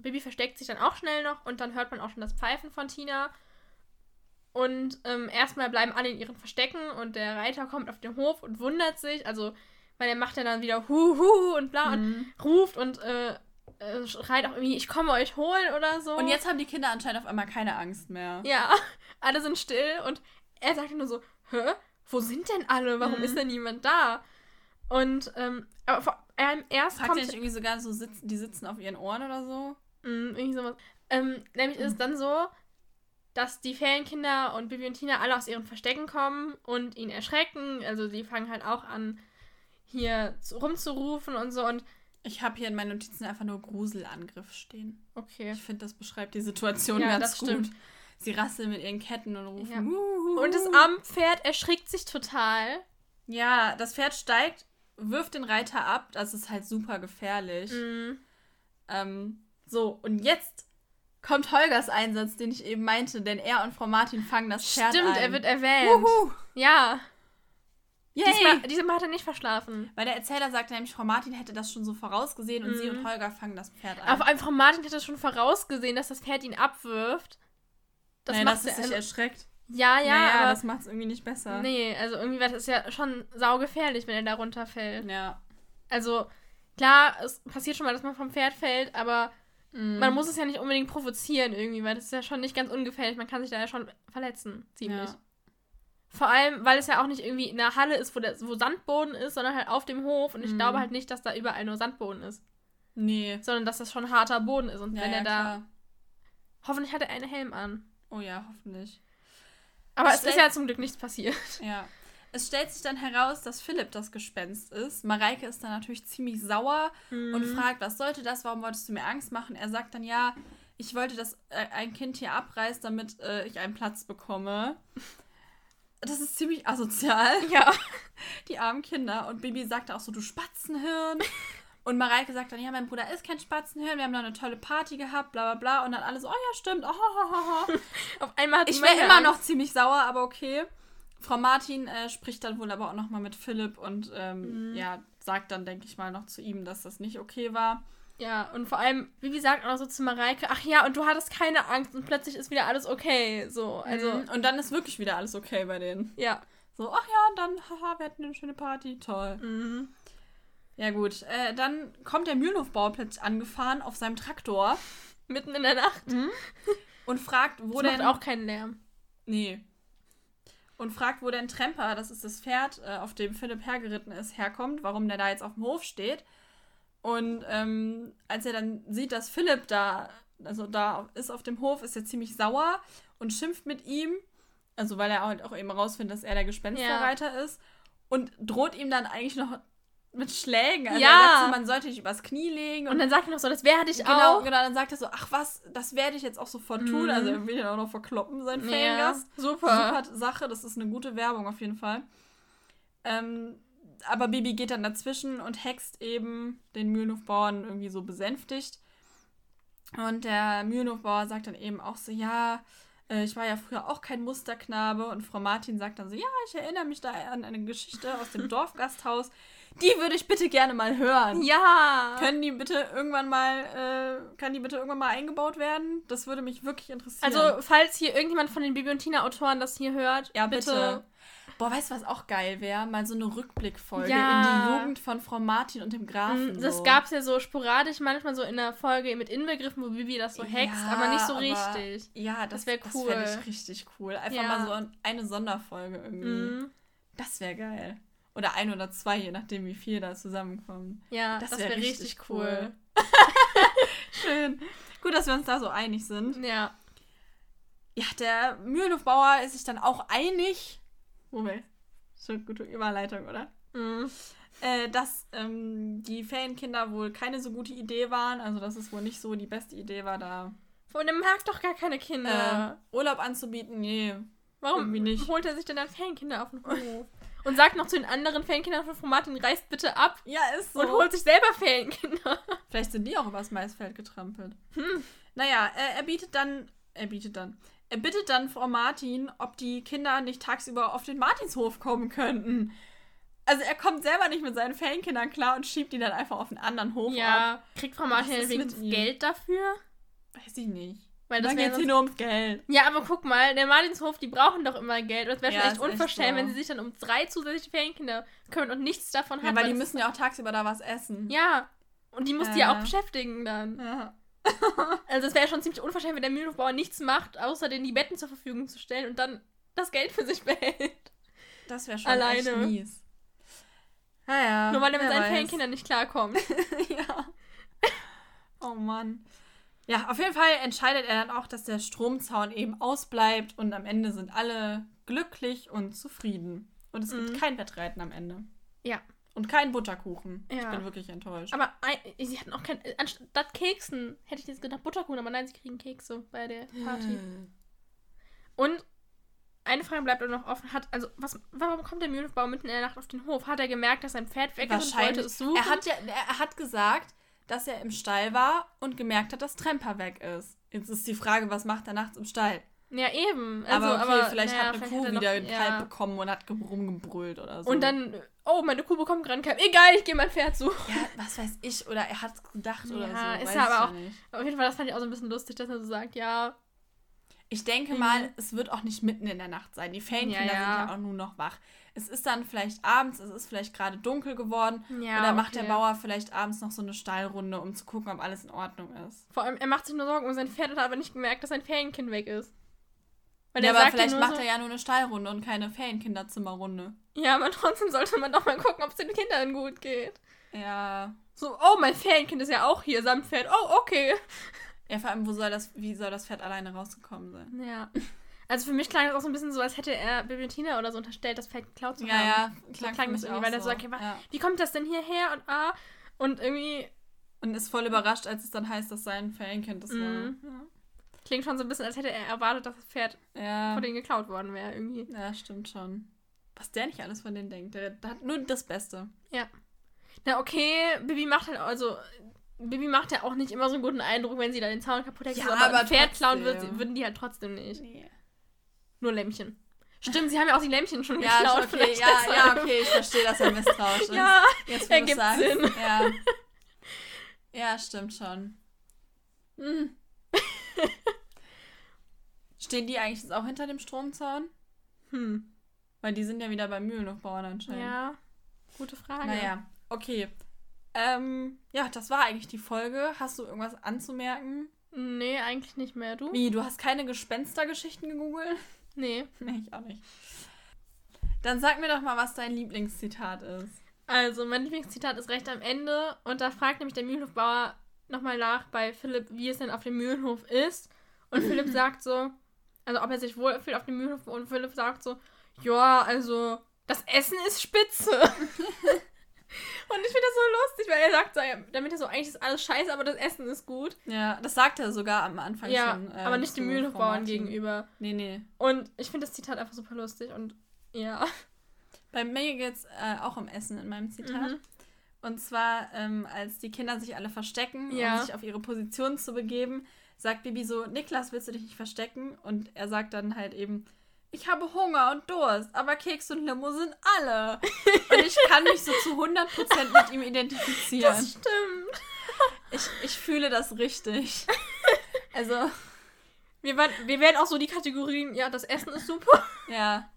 Bibi versteckt sich dann auch schnell noch und dann hört man auch schon das Pfeifen von Tina. Und ähm, erstmal bleiben alle in ihren Verstecken und der Reiter kommt auf den Hof und wundert sich. Also, weil er macht ja dann wieder Huhu und bla und Mhm. ruft und äh, äh, schreit auch irgendwie, ich komme euch holen oder so. Und jetzt haben die Kinder anscheinend auf einmal keine Angst mehr. Ja, alle sind still und er sagt nur so, hä? Wo sind denn alle? Warum Mhm. ist denn niemand da? Und, ähm, aber vor allem erst Fragt kommt... nicht irgendwie sogar so, sitzen, die sitzen auf ihren Ohren oder so? Mm, irgendwie sowas. Ähm, nämlich ist es dann so, dass die Ferienkinder und Bibi und Tina alle aus ihren Verstecken kommen und ihn erschrecken. Also die fangen halt auch an, hier zu- rumzurufen und so und Ich habe hier in meinen Notizen einfach nur Gruselangriff stehen. okay. Ich finde, das beschreibt die Situation Ja, ganz das gut. stimmt. Sie rasseln mit ihren Ketten und rufen. Ja. "Wuhu." Und das arme Pferd erschrickt sich total. Ja, das Pferd steigt, wirft den Reiter ab. Das ist halt super gefährlich. Mm. Ähm, so, und jetzt kommt Holgers Einsatz, den ich eben meinte, denn er und Frau Martin fangen das Pferd Stimmt, ein. er wird erwähnt. Wuhu. Ja, Yay. diesmal, diesmal hat er nicht verschlafen. Weil der Erzähler sagte nämlich, Frau Martin hätte das schon so vorausgesehen und Mhm. sie und Holger fangen das Pferd ein. Aber vor allem Frau Martin das schon vorausgesehen, dass das Pferd ihn abwirft. Das Nein, macht dass es sich also, erschreckt. Ja, ja, naja, aber das macht es irgendwie nicht besser. nee, also irgendwie war das ja schon saugefährlich, wenn er da runterfällt. Ja. Also klar, es passiert schon mal, dass man vom Pferd fällt, aber Mhm. man muss es ja nicht unbedingt provozieren irgendwie, weil das ist ja schon nicht ganz ungefährlich. Man kann sich da ja schon verletzen, ziemlich. Ja. Vor allem, weil es ja auch nicht irgendwie in der Halle ist, wo, der, wo Sandboden ist, sondern halt auf dem Hof. Und ich Mhm. glaube halt nicht, dass da überall nur Sandboden ist, Nee. sondern dass das schon harter Boden ist. Und Ja, wenn ja, er da. klar. Hoffentlich hat er einen Helm an. Oh ja, hoffentlich. Aber Es es ist ja zum Glück nichts passiert. Ja. Es stellt sich dann heraus, dass Philipp das Gespenst ist. Mareike ist dann natürlich ziemlich sauer und Mhm. fragt, was sollte das? Warum wolltest du mir Angst machen? Er sagt dann, ja, ich wollte, dass äh, ein Kind hier abreißt, damit äh, ich einen Platz bekomme. Das ist ziemlich asozial. Ja. Die armen Kinder. Und Bibi sagt auch so, du Spatzenhirn. Und Mareike sagt dann, ja, mein Bruder ist kein Spatzenhirn, wir haben noch eine tolle Party gehabt, bla bla bla. Und dann alle so, oh ja, stimmt. Oh, oh, oh. Auf einmal hat Ich wäre immer noch ziemlich sauer, aber okay. Frau Martin äh, spricht dann wohl aber auch nochmal mit Philipp und ähm, Mhm. ja, sagt dann, denke ich mal, noch zu ihm, dass das nicht okay war. Ja, und vor allem, Bibi sagt auch so zu Mareike, ach ja, und du hattest keine Angst und plötzlich ist wieder alles okay. So, also, Mhm. Und dann ist wirklich wieder alles okay bei denen. ja. So, ach ja, dann, haha, wir hatten eine schöne Party, toll. Mhm. Ja gut, äh, dann kommt der Mühlenhofbauer plötzlich angefahren auf seinem Traktor Mitten in der Nacht. und fragt, wo das denn... macht auch keinen Lärm. Nee. Und fragt, wo denn Tremper, das ist das Pferd, äh, auf dem Philipp hergeritten ist, herkommt, warum der da jetzt auf dem Hof steht. Und ähm, als er dann sieht, dass Philipp da, also da ist auf dem Hof, ist er ziemlich sauer und schimpft mit ihm. Also weil er halt auch eben rausfindet, dass er der Gespensterreiter ist. Und droht ihm dann eigentlich noch mit Schlägen. Also Ja. so, man sollte dich übers Knie legen. Und dann sagt er noch so, das werde ich Genau, auch. genau, dann sagt er so, ach was, das werde ich jetzt auch sofort tun. Mhm. Also er will ihn auch noch verkloppen, sein Ja, Feriengast. super. Super Sache, das ist eine gute Werbung auf jeden Fall. Ähm, aber Bibi geht dann dazwischen und hext eben den Mühlenhofbauern irgendwie so besänftigt. Und der Mühlenhofbauer sagt dann eben auch so, ja, äh, ich war ja früher auch kein Musterknabe. Und Frau Martin sagt dann so, ja, ich erinnere mich da an eine Geschichte aus dem Dorfgasthaus. Die würde ich bitte gerne mal hören. Ja. Können die bitte irgendwann mal, äh, kann die bitte irgendwann mal eingebaut werden? Das würde mich wirklich interessieren. Also, falls hier irgendjemand von den Bibi und Tina-Autoren das hier hört, ja, bitte. bitte. Boah, weißt du, was auch geil wäre? Mal so eine Rückblickfolge Ja. in die Jugend von Frau Martin und dem Grafen. Mm, Das so. gab's ja so sporadisch manchmal so in der Folge mit Inbegriffen, wo Bibi das so hext, Ja, aber nicht so aber- richtig. Ja, das, Das wär Das cool. fände ich richtig cool. Einfach Ja. mal so eine Sonderfolge irgendwie. Mhm. Das wäre geil. Oder ein oder zwei, je nachdem, wie viel da zusammenkommen. Ja, Das das, wär wäre richtig richtig cool. cool. Schön. Gut, dass wir uns da so einig sind. Ja. Ja, der Mühlenhofbauer ist sich dann auch einig. Moment. Schon gute Überleitung, oder? Mhm. Äh, dass ähm, die Ferienkinder wohl keine so gute Idee waren. Also, dass es wohl nicht so die beste Idee war, da Und er mag doch gar keine Kinder. äh, Urlaub anzubieten. Nee. Warum irgendwie nicht. holt er sich denn dann Fankinder auf den Hof? Und sagt noch zu den anderen Fankindern von Martin, reist bitte ab Ja, ist so. und holt sich selber Fankinder. Vielleicht sind die auch übers Maisfeld getrampelt. Hm. Naja, äh, er bietet dann, er bietet dann, er bittet dann Frau Martin, ob die Kinder nicht tagsüber auf den Martinshof kommen könnten. Also er kommt selber nicht mit seinen Ferienkindern klar und schiebt die dann einfach auf einen anderen Hof ab. Ja, kriegt Frau Martin ihm? Geld dafür? Weiß ich nicht. Weil das geht's hier sonst- nur ums Geld. Ja, aber guck mal, der Martinshof, die brauchen doch immer Geld. Und es wäre Ja, echt unverschämt, so. wenn sie sich dann um drei zusätzliche Ferienkinder kümmern und nichts davon Ja, haben. weil die müssen ja auch tagsüber da was essen. Ja, und die muss die ja Äh. auch beschäftigen dann. Ja. Also es wäre schon ziemlich unverschämt, wenn der Mühlenhofbauer nichts macht, außer denen die Betten zur Verfügung zu stellen und dann das Geld für sich behält. Das wäre schon Alleine. echt mies. Naja. Nur weil er mit seinen weiß. Ferienkindern nicht klarkommt. ja. Oh Mann. Ja, auf jeden Fall entscheidet er dann auch, dass der Stromzaun eben ausbleibt und am Ende sind alle glücklich und zufrieden. Und es gibt Mhm. kein Wettreiten am Ende. Ja. Und keinen Butterkuchen. Ich Ja. bin wirklich enttäuscht. Aber ein, sie hatten auch kein. Anstatt Keksen hätte ich jetzt gedacht Butterkuchen, aber nein, sie kriegen Kekse bei der Party. Und eine Frage bleibt auch noch offen. Hat, also, was, warum kommt der Mühlenhofbauer mitten in der Nacht auf den Hof? Hat er gemerkt, dass sein Pferd weg ist und wollte es suchen? Er hat, ja, er hat gesagt, dass er im Stall war und gemerkt hat, dass Tremper weg ist. Jetzt ist die Frage, was macht er nachts im Stall? ja, eben. Also, aber okay, vielleicht naja, hat eine Kuh er noch- wieder einen ja. Kalb bekommen und hat ge- rumgebrüllt oder so. Und dann, oh, meine Kuh bekommt gerade einen Kalb. Egal, ich gehe mein Pferd suchen. Ja, was weiß ich, oder er hat es gedacht oder Ja, so. ist weiß ja ich aber auch- nicht. Auf jeden Fall, das fand ich auch so ein bisschen lustig, dass er so sagt, ja, Ich denke Mhm. mal, es wird auch nicht mitten in der Nacht sein. Die Ferienkinder Ja, ja. sind ja auch nur noch wach. Es ist dann vielleicht abends, es ist vielleicht gerade dunkel geworden. ja. oder macht der. Bauer vielleicht abends noch so eine Stallrunde, um zu gucken, ob alles in Ordnung ist. Vor allem, er macht sich nur Sorgen um sein Pferd und hat aber nicht gemerkt, dass sein Ferienkind weg ist. Weil ja, der aber vielleicht macht so, er ja nur eine Stallrunde und keine Ferienkinderzimmerrunde. Ja, aber trotzdem sollte man doch mal gucken, ob es den Kindern gut geht. Ja. So, oh, mein Ferienkind ist ja auch hier samt Pferd. Oh, okay. Ja, vor allem, wo soll das, wie soll das Pferd alleine rausgekommen sein? Ja. Also für mich klang das auch so ein bisschen so, als hätte er Bibi und Tina oder so unterstellt, das Pferd geklaut zu Ja, haben. ja, So klang, klang das irgendwie, weil er so. okay, ja. Wie kommt das denn hierher und ah? Und irgendwie Und ist voll überrascht, als es dann heißt, dass sein Ferienkind das Mhm. war. klingt schon so ein bisschen, als hätte er erwartet, dass das Pferd Ja. von denen geklaut worden wäre irgendwie. Ja, stimmt schon. Was der nicht alles von denen denkt. Der, der hat nur das Beste. Na okay, Bibi macht halt also Bibi macht ja auch nicht immer so einen guten Eindruck, wenn sie da den Zaun kaputt hätte. Ja, so, aber, aber Pferd klauen trotzdem. wird, würden die halt trotzdem nicht. Nee. Nur Lämmchen. Stimmt, sie haben ja auch die Lämmchen schon Ja, geklaut. okay. vielleicht ja, ja, okay, ich verstehe, dass er misstrauisch ist. Ja, Jetzt, ergibt sagst. Sinn. Ja. ja, stimmt schon. Hm. Stehen die eigentlich jetzt auch hinter dem Stromzaun? hm. Weil die sind ja wieder beim Mühlenhofbauern anscheinend. Ja, gute Frage. Naja, okay. Ähm, ja, das war eigentlich die Folge. Hast du irgendwas anzumerken? Nee, eigentlich nicht mehr. Du? Wie, du hast keine Gespenstergeschichten gegoogelt? Nee. Nee, ich auch nicht. Dann sag mir doch mal, was dein Lieblingszitat ist. Also, mein Lieblingszitat ist recht am Ende und da fragt nämlich der Mühlenhofbauer nochmal nach bei Philipp, wie es denn auf dem Mühlenhof ist. Und Philipp sagt so, also ob er sich wohlfühlt auf dem Mühlenhof und Philipp sagt so, ja, also das Essen ist spitze. und ich finde das so lustig, weil er sagt so, damit er so, eigentlich ist alles scheiße, aber das Essen ist gut. Ja, das sagt er sogar am Anfang ja, schon. äh, aber nicht zu dem Frau Mühlenhofbauern gegenüber. Nee, nee. Und ich finde das Zitat einfach super lustig und ja. Bei mir geht es äh, auch um Essen in meinem Zitat. Mhm. Und zwar, ähm, als die Kinder sich alle verstecken, Ja. um sich auf ihre Position zu begeben, sagt Bibi so, Niklas, willst du dich nicht verstecken? Und er sagt dann halt eben, ich habe Hunger und Durst, aber Keks und Limo sind alle. Und ich kann mich so zu 100% mit ihm identifizieren. Das stimmt. Ich, ich fühle das richtig. Also, Wir, waren, wir wären auch so die Kategorien, ja, das Essen ist super. ja.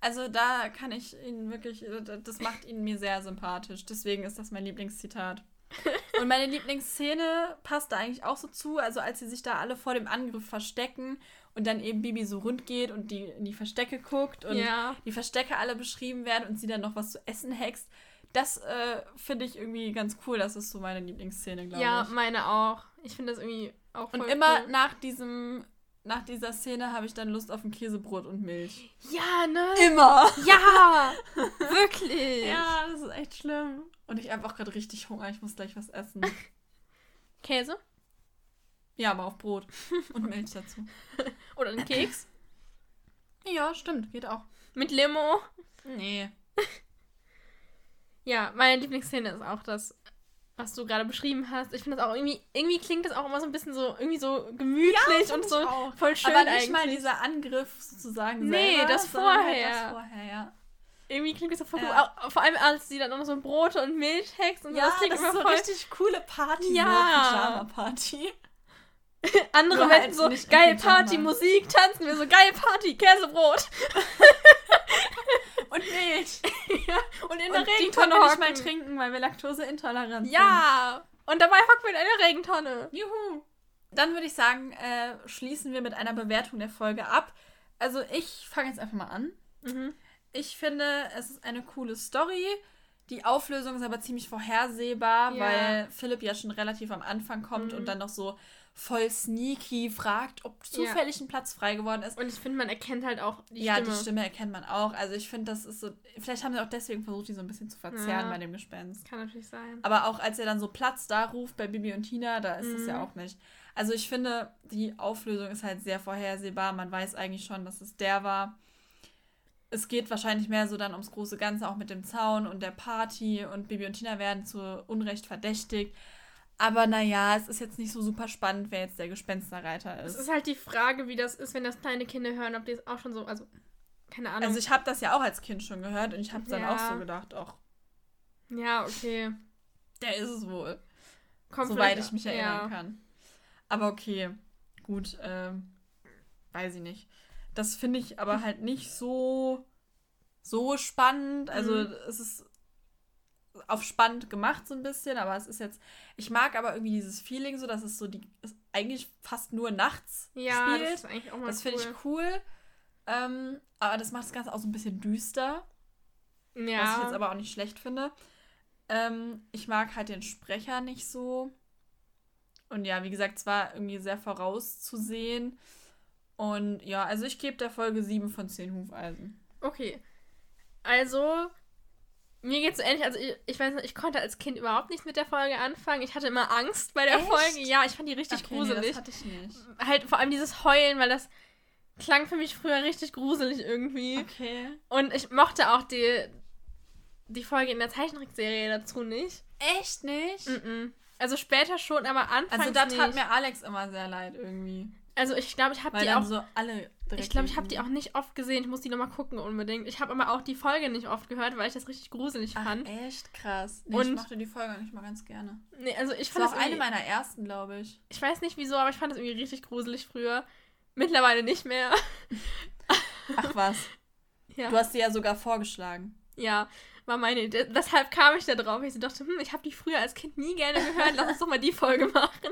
Also da kann ich ihn wirklich, das macht ihn mir sehr sympathisch. Deswegen ist das mein Lieblingszitat. Und meine Lieblingsszene passt da eigentlich auch so zu. Also als sie sich da alle vor dem Angriff verstecken und dann eben Bibi so rund geht und die in die Verstecke guckt und Ja. die Verstecke alle beschrieben werden und sie dann noch was zu essen hext. Das äh, finde ich irgendwie ganz cool. Das ist so meine Lieblingsszene, glaube Ja, ich. meine auch. Ich finde das irgendwie auch voll Und immer cool. nach diesem, nach dieser Szene habe ich dann Lust auf ein Käsebrot und Milch. Ja, ne? Immer! Ja! Wirklich! Ja, das ist echt schlimm. Und ich habe auch gerade richtig Hunger. Ich muss gleich was essen. Käse? Ja, aber auf Brot. Und Milch dazu. Oder ein Keks? Ja, stimmt. Geht auch. Mit Limo? Nee. Ja, meine Lieblingsszene ist auch das, was du gerade beschrieben hast. Ich finde das auch irgendwie, irgendwie klingt das auch immer so ein bisschen so, irgendwie so gemütlich find und so auch. voll schön aber nicht eigentlich. mal dieser Angriff sozusagen Nee, selber, das vorher. Halt das vorher, ja. Irgendwie klingt das so voll Ja. cool. Vor allem, als sie dann auch noch so Brote und Milch hext und so. Ja, das klingt das ist immer so voll. richtig coole Party. Ja. So Pyjama-Party. Andere Menschen halt so, geil. Party, Musik, tanzen wir so, geil Party, Käsebrot. Und Milch. ja, und in Und der die Regentonne wir nicht mal hocken. trinken, weil wir laktoseintolerant sind. Ja, und dabei hocken wir in einer Regentonne. Juhu. Dann würde ich sagen, äh, schließen wir mit einer Bewertung der Folge ab. Also ich fange jetzt einfach mal an. Mhm. Ich finde, es ist eine coole Story. Die Auflösung ist aber ziemlich vorhersehbar, Ja. weil Philipp ja schon relativ am Anfang kommt Mhm. und dann noch so voll sneaky fragt, ob Ja. zufällig ein Platz frei geworden ist. Und ich finde, man erkennt halt auch die ja, Stimme. die Stimme erkennt man auch. Also ich finde, das ist so. Vielleicht haben sie auch deswegen versucht, die so ein bisschen zu verzerren Ja. bei dem Gespenst. Kann natürlich sein. Aber auch als er dann so Platz da ruft bei Bibi und Tina, da ist das ja Mhm. auch nicht. Also ich finde, die Auflösung ist halt sehr vorhersehbar. Man weiß eigentlich schon, dass es der war. Es geht wahrscheinlich mehr so dann ums große Ganze, auch mit dem Zaun und der Party und Bibi und Tina werden zu Unrecht verdächtigt. Aber naja, es ist jetzt nicht so super spannend, wer jetzt der Gespensterreiter Es ist. ist halt die Frage, wie das ist, wenn das kleine Kinder hören, ob die es auch schon so, also, keine Ahnung. Also ich habe das ja auch als Kind schon gehört und ich habe dann Ja. auch so gedacht, ach, ja, okay. der ist es wohl. Kommt soweit ich mich erinnern kann. Aber okay, gut, ähm, weiß ich nicht. Das finde ich aber halt nicht so, so spannend. Also Mhm. es ist auf spannend gemacht so ein bisschen, aber es ist jetzt, ich mag aber irgendwie dieses Feeling so, dass es so die, es eigentlich fast nur nachts Ja, das spielt. ist eigentlich auch mal Das cool. finde ich cool. Ähm, aber das macht das Ganze auch so ein bisschen düster. Ja. Was ich jetzt aber auch nicht schlecht finde. Ähm, ich mag halt den Sprecher nicht so. Und ja, wie gesagt, es war irgendwie sehr vorauszusehen. Und ja, also ich gebe der Folge 7 von 10 Hufeisen. Okay. Also, mir geht's so ähnlich. Also, ich, ich weiß nicht, ich konnte als Kind überhaupt nichts mit der Folge anfangen. Ich hatte immer Angst bei der Echt? Folge. Ja, ich fand die richtig Okay, nee, gruselig. das hatte ich nicht. halt vor allem dieses Heulen, weil das klang für mich früher richtig gruselig irgendwie. Okay. Und ich mochte auch die, die Folge in der Zeichentrickserie dazu nicht. Echt nicht? Mm-mm. Also später schon, aber anfangs Also da tat nicht. mir Alex immer sehr leid irgendwie. Also ich glaube, ich habe die auch so alle Ich glaube, ich habe die auch nicht oft gesehen. Ich muss die nochmal gucken unbedingt. Ich habe aber auch die Folge nicht oft gehört, weil ich das richtig gruselig Ach, fand. echt krass. Nee, ich Und- mochte die Folge nicht mal ganz gerne. Nee, also ich Das war fand auch das eine meiner ersten, glaube ich. Ich weiß nicht wieso, aber ich fand das irgendwie richtig gruselig früher. Mittlerweile nicht mehr. Ach was. Ja, Du hast sie ja sogar vorgeschlagen. ja war meine Idee. Deshalb kam ich da drauf. Ich dachte, hm, ich habe die früher als Kind nie gerne gehört. Lass uns doch mal die Folge machen.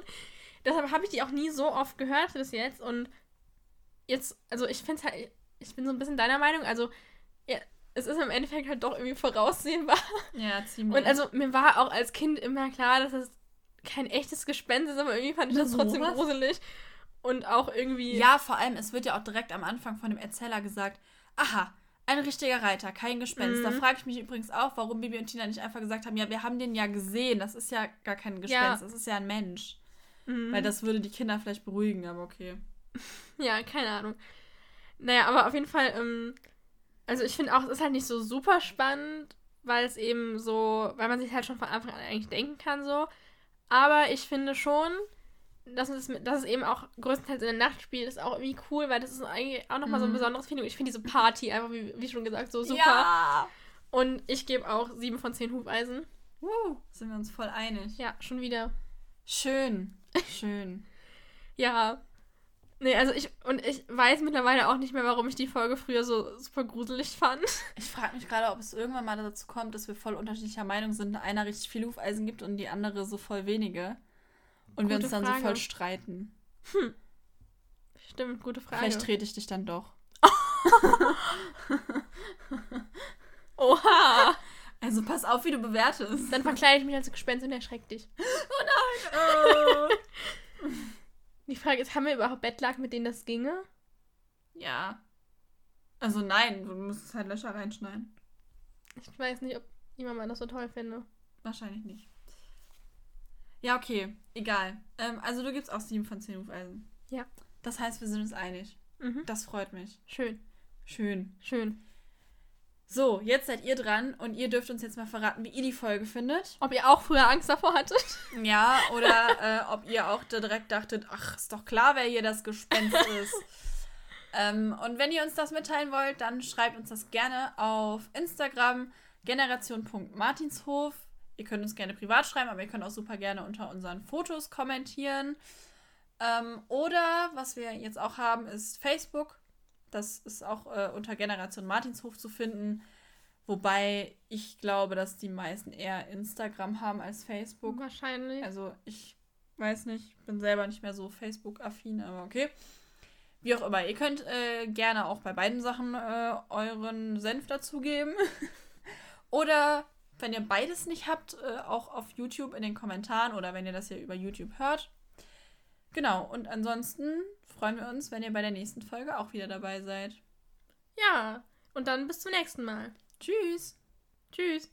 Deshalb habe ich die auch nie so oft gehört bis jetzt. Und jetzt, also ich finde es halt, ich bin so ein bisschen deiner Meinung. Also, ja, es ist im Endeffekt halt doch irgendwie voraussehbar. Ja, ziemlich. Und also mir war auch als Kind immer klar, dass es kein echtes Gespenst ist, aber irgendwie fand ich das trotzdem sowas? gruselig. Und auch irgendwie. Ja, vor allem, es wird ja auch direkt am Anfang von dem Erzähler gesagt, aha, ein richtiger Reiter, kein Gespenst. Da Mhm. frage ich mich übrigens auch, warum Bibi und Tina nicht einfach gesagt haben, ja, wir haben den ja gesehen, das ist ja gar kein Gespenst, Ja. das ist ja ein Mensch. Mhm. Weil das würde die Kinder vielleicht beruhigen, aber okay. Ja, keine Ahnung. Naja, aber auf jeden Fall, ähm, also ich finde auch, es ist halt nicht so super spannend, weil es eben so, weil man sich halt schon von Anfang an eigentlich denken kann so. Aber ich finde schon, dass es, dass es eben auch größtenteils in der Nacht spielt, ist auch irgendwie cool, weil das ist eigentlich auch nochmal so ein Mhm. besonderes Feeling. Ich finde diese Party einfach, wie, wie schon gesagt, so super. Ja! Und ich gebe auch 7 von 10 Hufeisen. Uh, sind wir uns voll einig. Ja, schon wieder. Schön. Schön. Ja. Nee, also ich, und ich weiß mittlerweile auch nicht mehr, warum ich die Folge früher so super gruselig fand. Ich frage mich gerade, ob es irgendwann mal dazu kommt, dass wir voll unterschiedlicher Meinung sind, einer richtig viel Hufeisen gibt und die andere so voll wenige. Und wir Gute uns dann Frage. so voll streiten. Stimmt, gute Frage. Vielleicht trete ich dich dann doch. Oha! Also pass auf, wie du bewertest. Dann verkleide ich mich als Gespenst und erschreck dich. Oh. Die Frage ist, haben wir überhaupt Bettlaken, mit denen das ginge? ja. Also nein, du musst halt Löcher reinschneiden. Ich weiß nicht, ob jemand mal das so toll finde. Wahrscheinlich nicht. Ja, okay. Egal. Ähm, also du gibst auch 7 von 10 Hufeisen. Ja. Das heißt, wir sind uns einig. Mhm. Das freut mich. Schön, Schön. schön. So, jetzt seid ihr dran und ihr dürft uns jetzt mal verraten, wie ihr die Folge findet. Ob ihr auch früher Angst davor hattet? Ja, oder äh, ob ihr auch direkt dachtet, ach, ist doch klar, wer hier das Gespenst ist. ähm, und wenn ihr uns das mitteilen wollt, dann schreibt uns das gerne auf Instagram generation.martinshof. Ihr könnt uns gerne privat schreiben, aber ihr könnt auch super gerne unter unseren Fotos kommentieren. Ähm, oder was wir jetzt auch haben, ist Facebook. Das ist auch äh, unter Generation Martinshof zu finden. Wobei ich glaube, dass die meisten eher Instagram haben als Facebook. Wahrscheinlich. Also ich weiß nicht, ich bin selber nicht mehr so Facebook-affin, aber okay. Wie auch immer, ihr könnt äh, gerne auch bei beiden Sachen äh, euren Senf dazugeben. oder wenn ihr beides nicht habt, äh, auch auf YouTube in den Kommentaren oder wenn ihr das hier über YouTube hört. Genau, und ansonsten freuen wir uns, wenn ihr bei der nächsten Folge auch wieder dabei seid. Ja. Und dann bis zum nächsten Mal. Tschüss! Tschüss.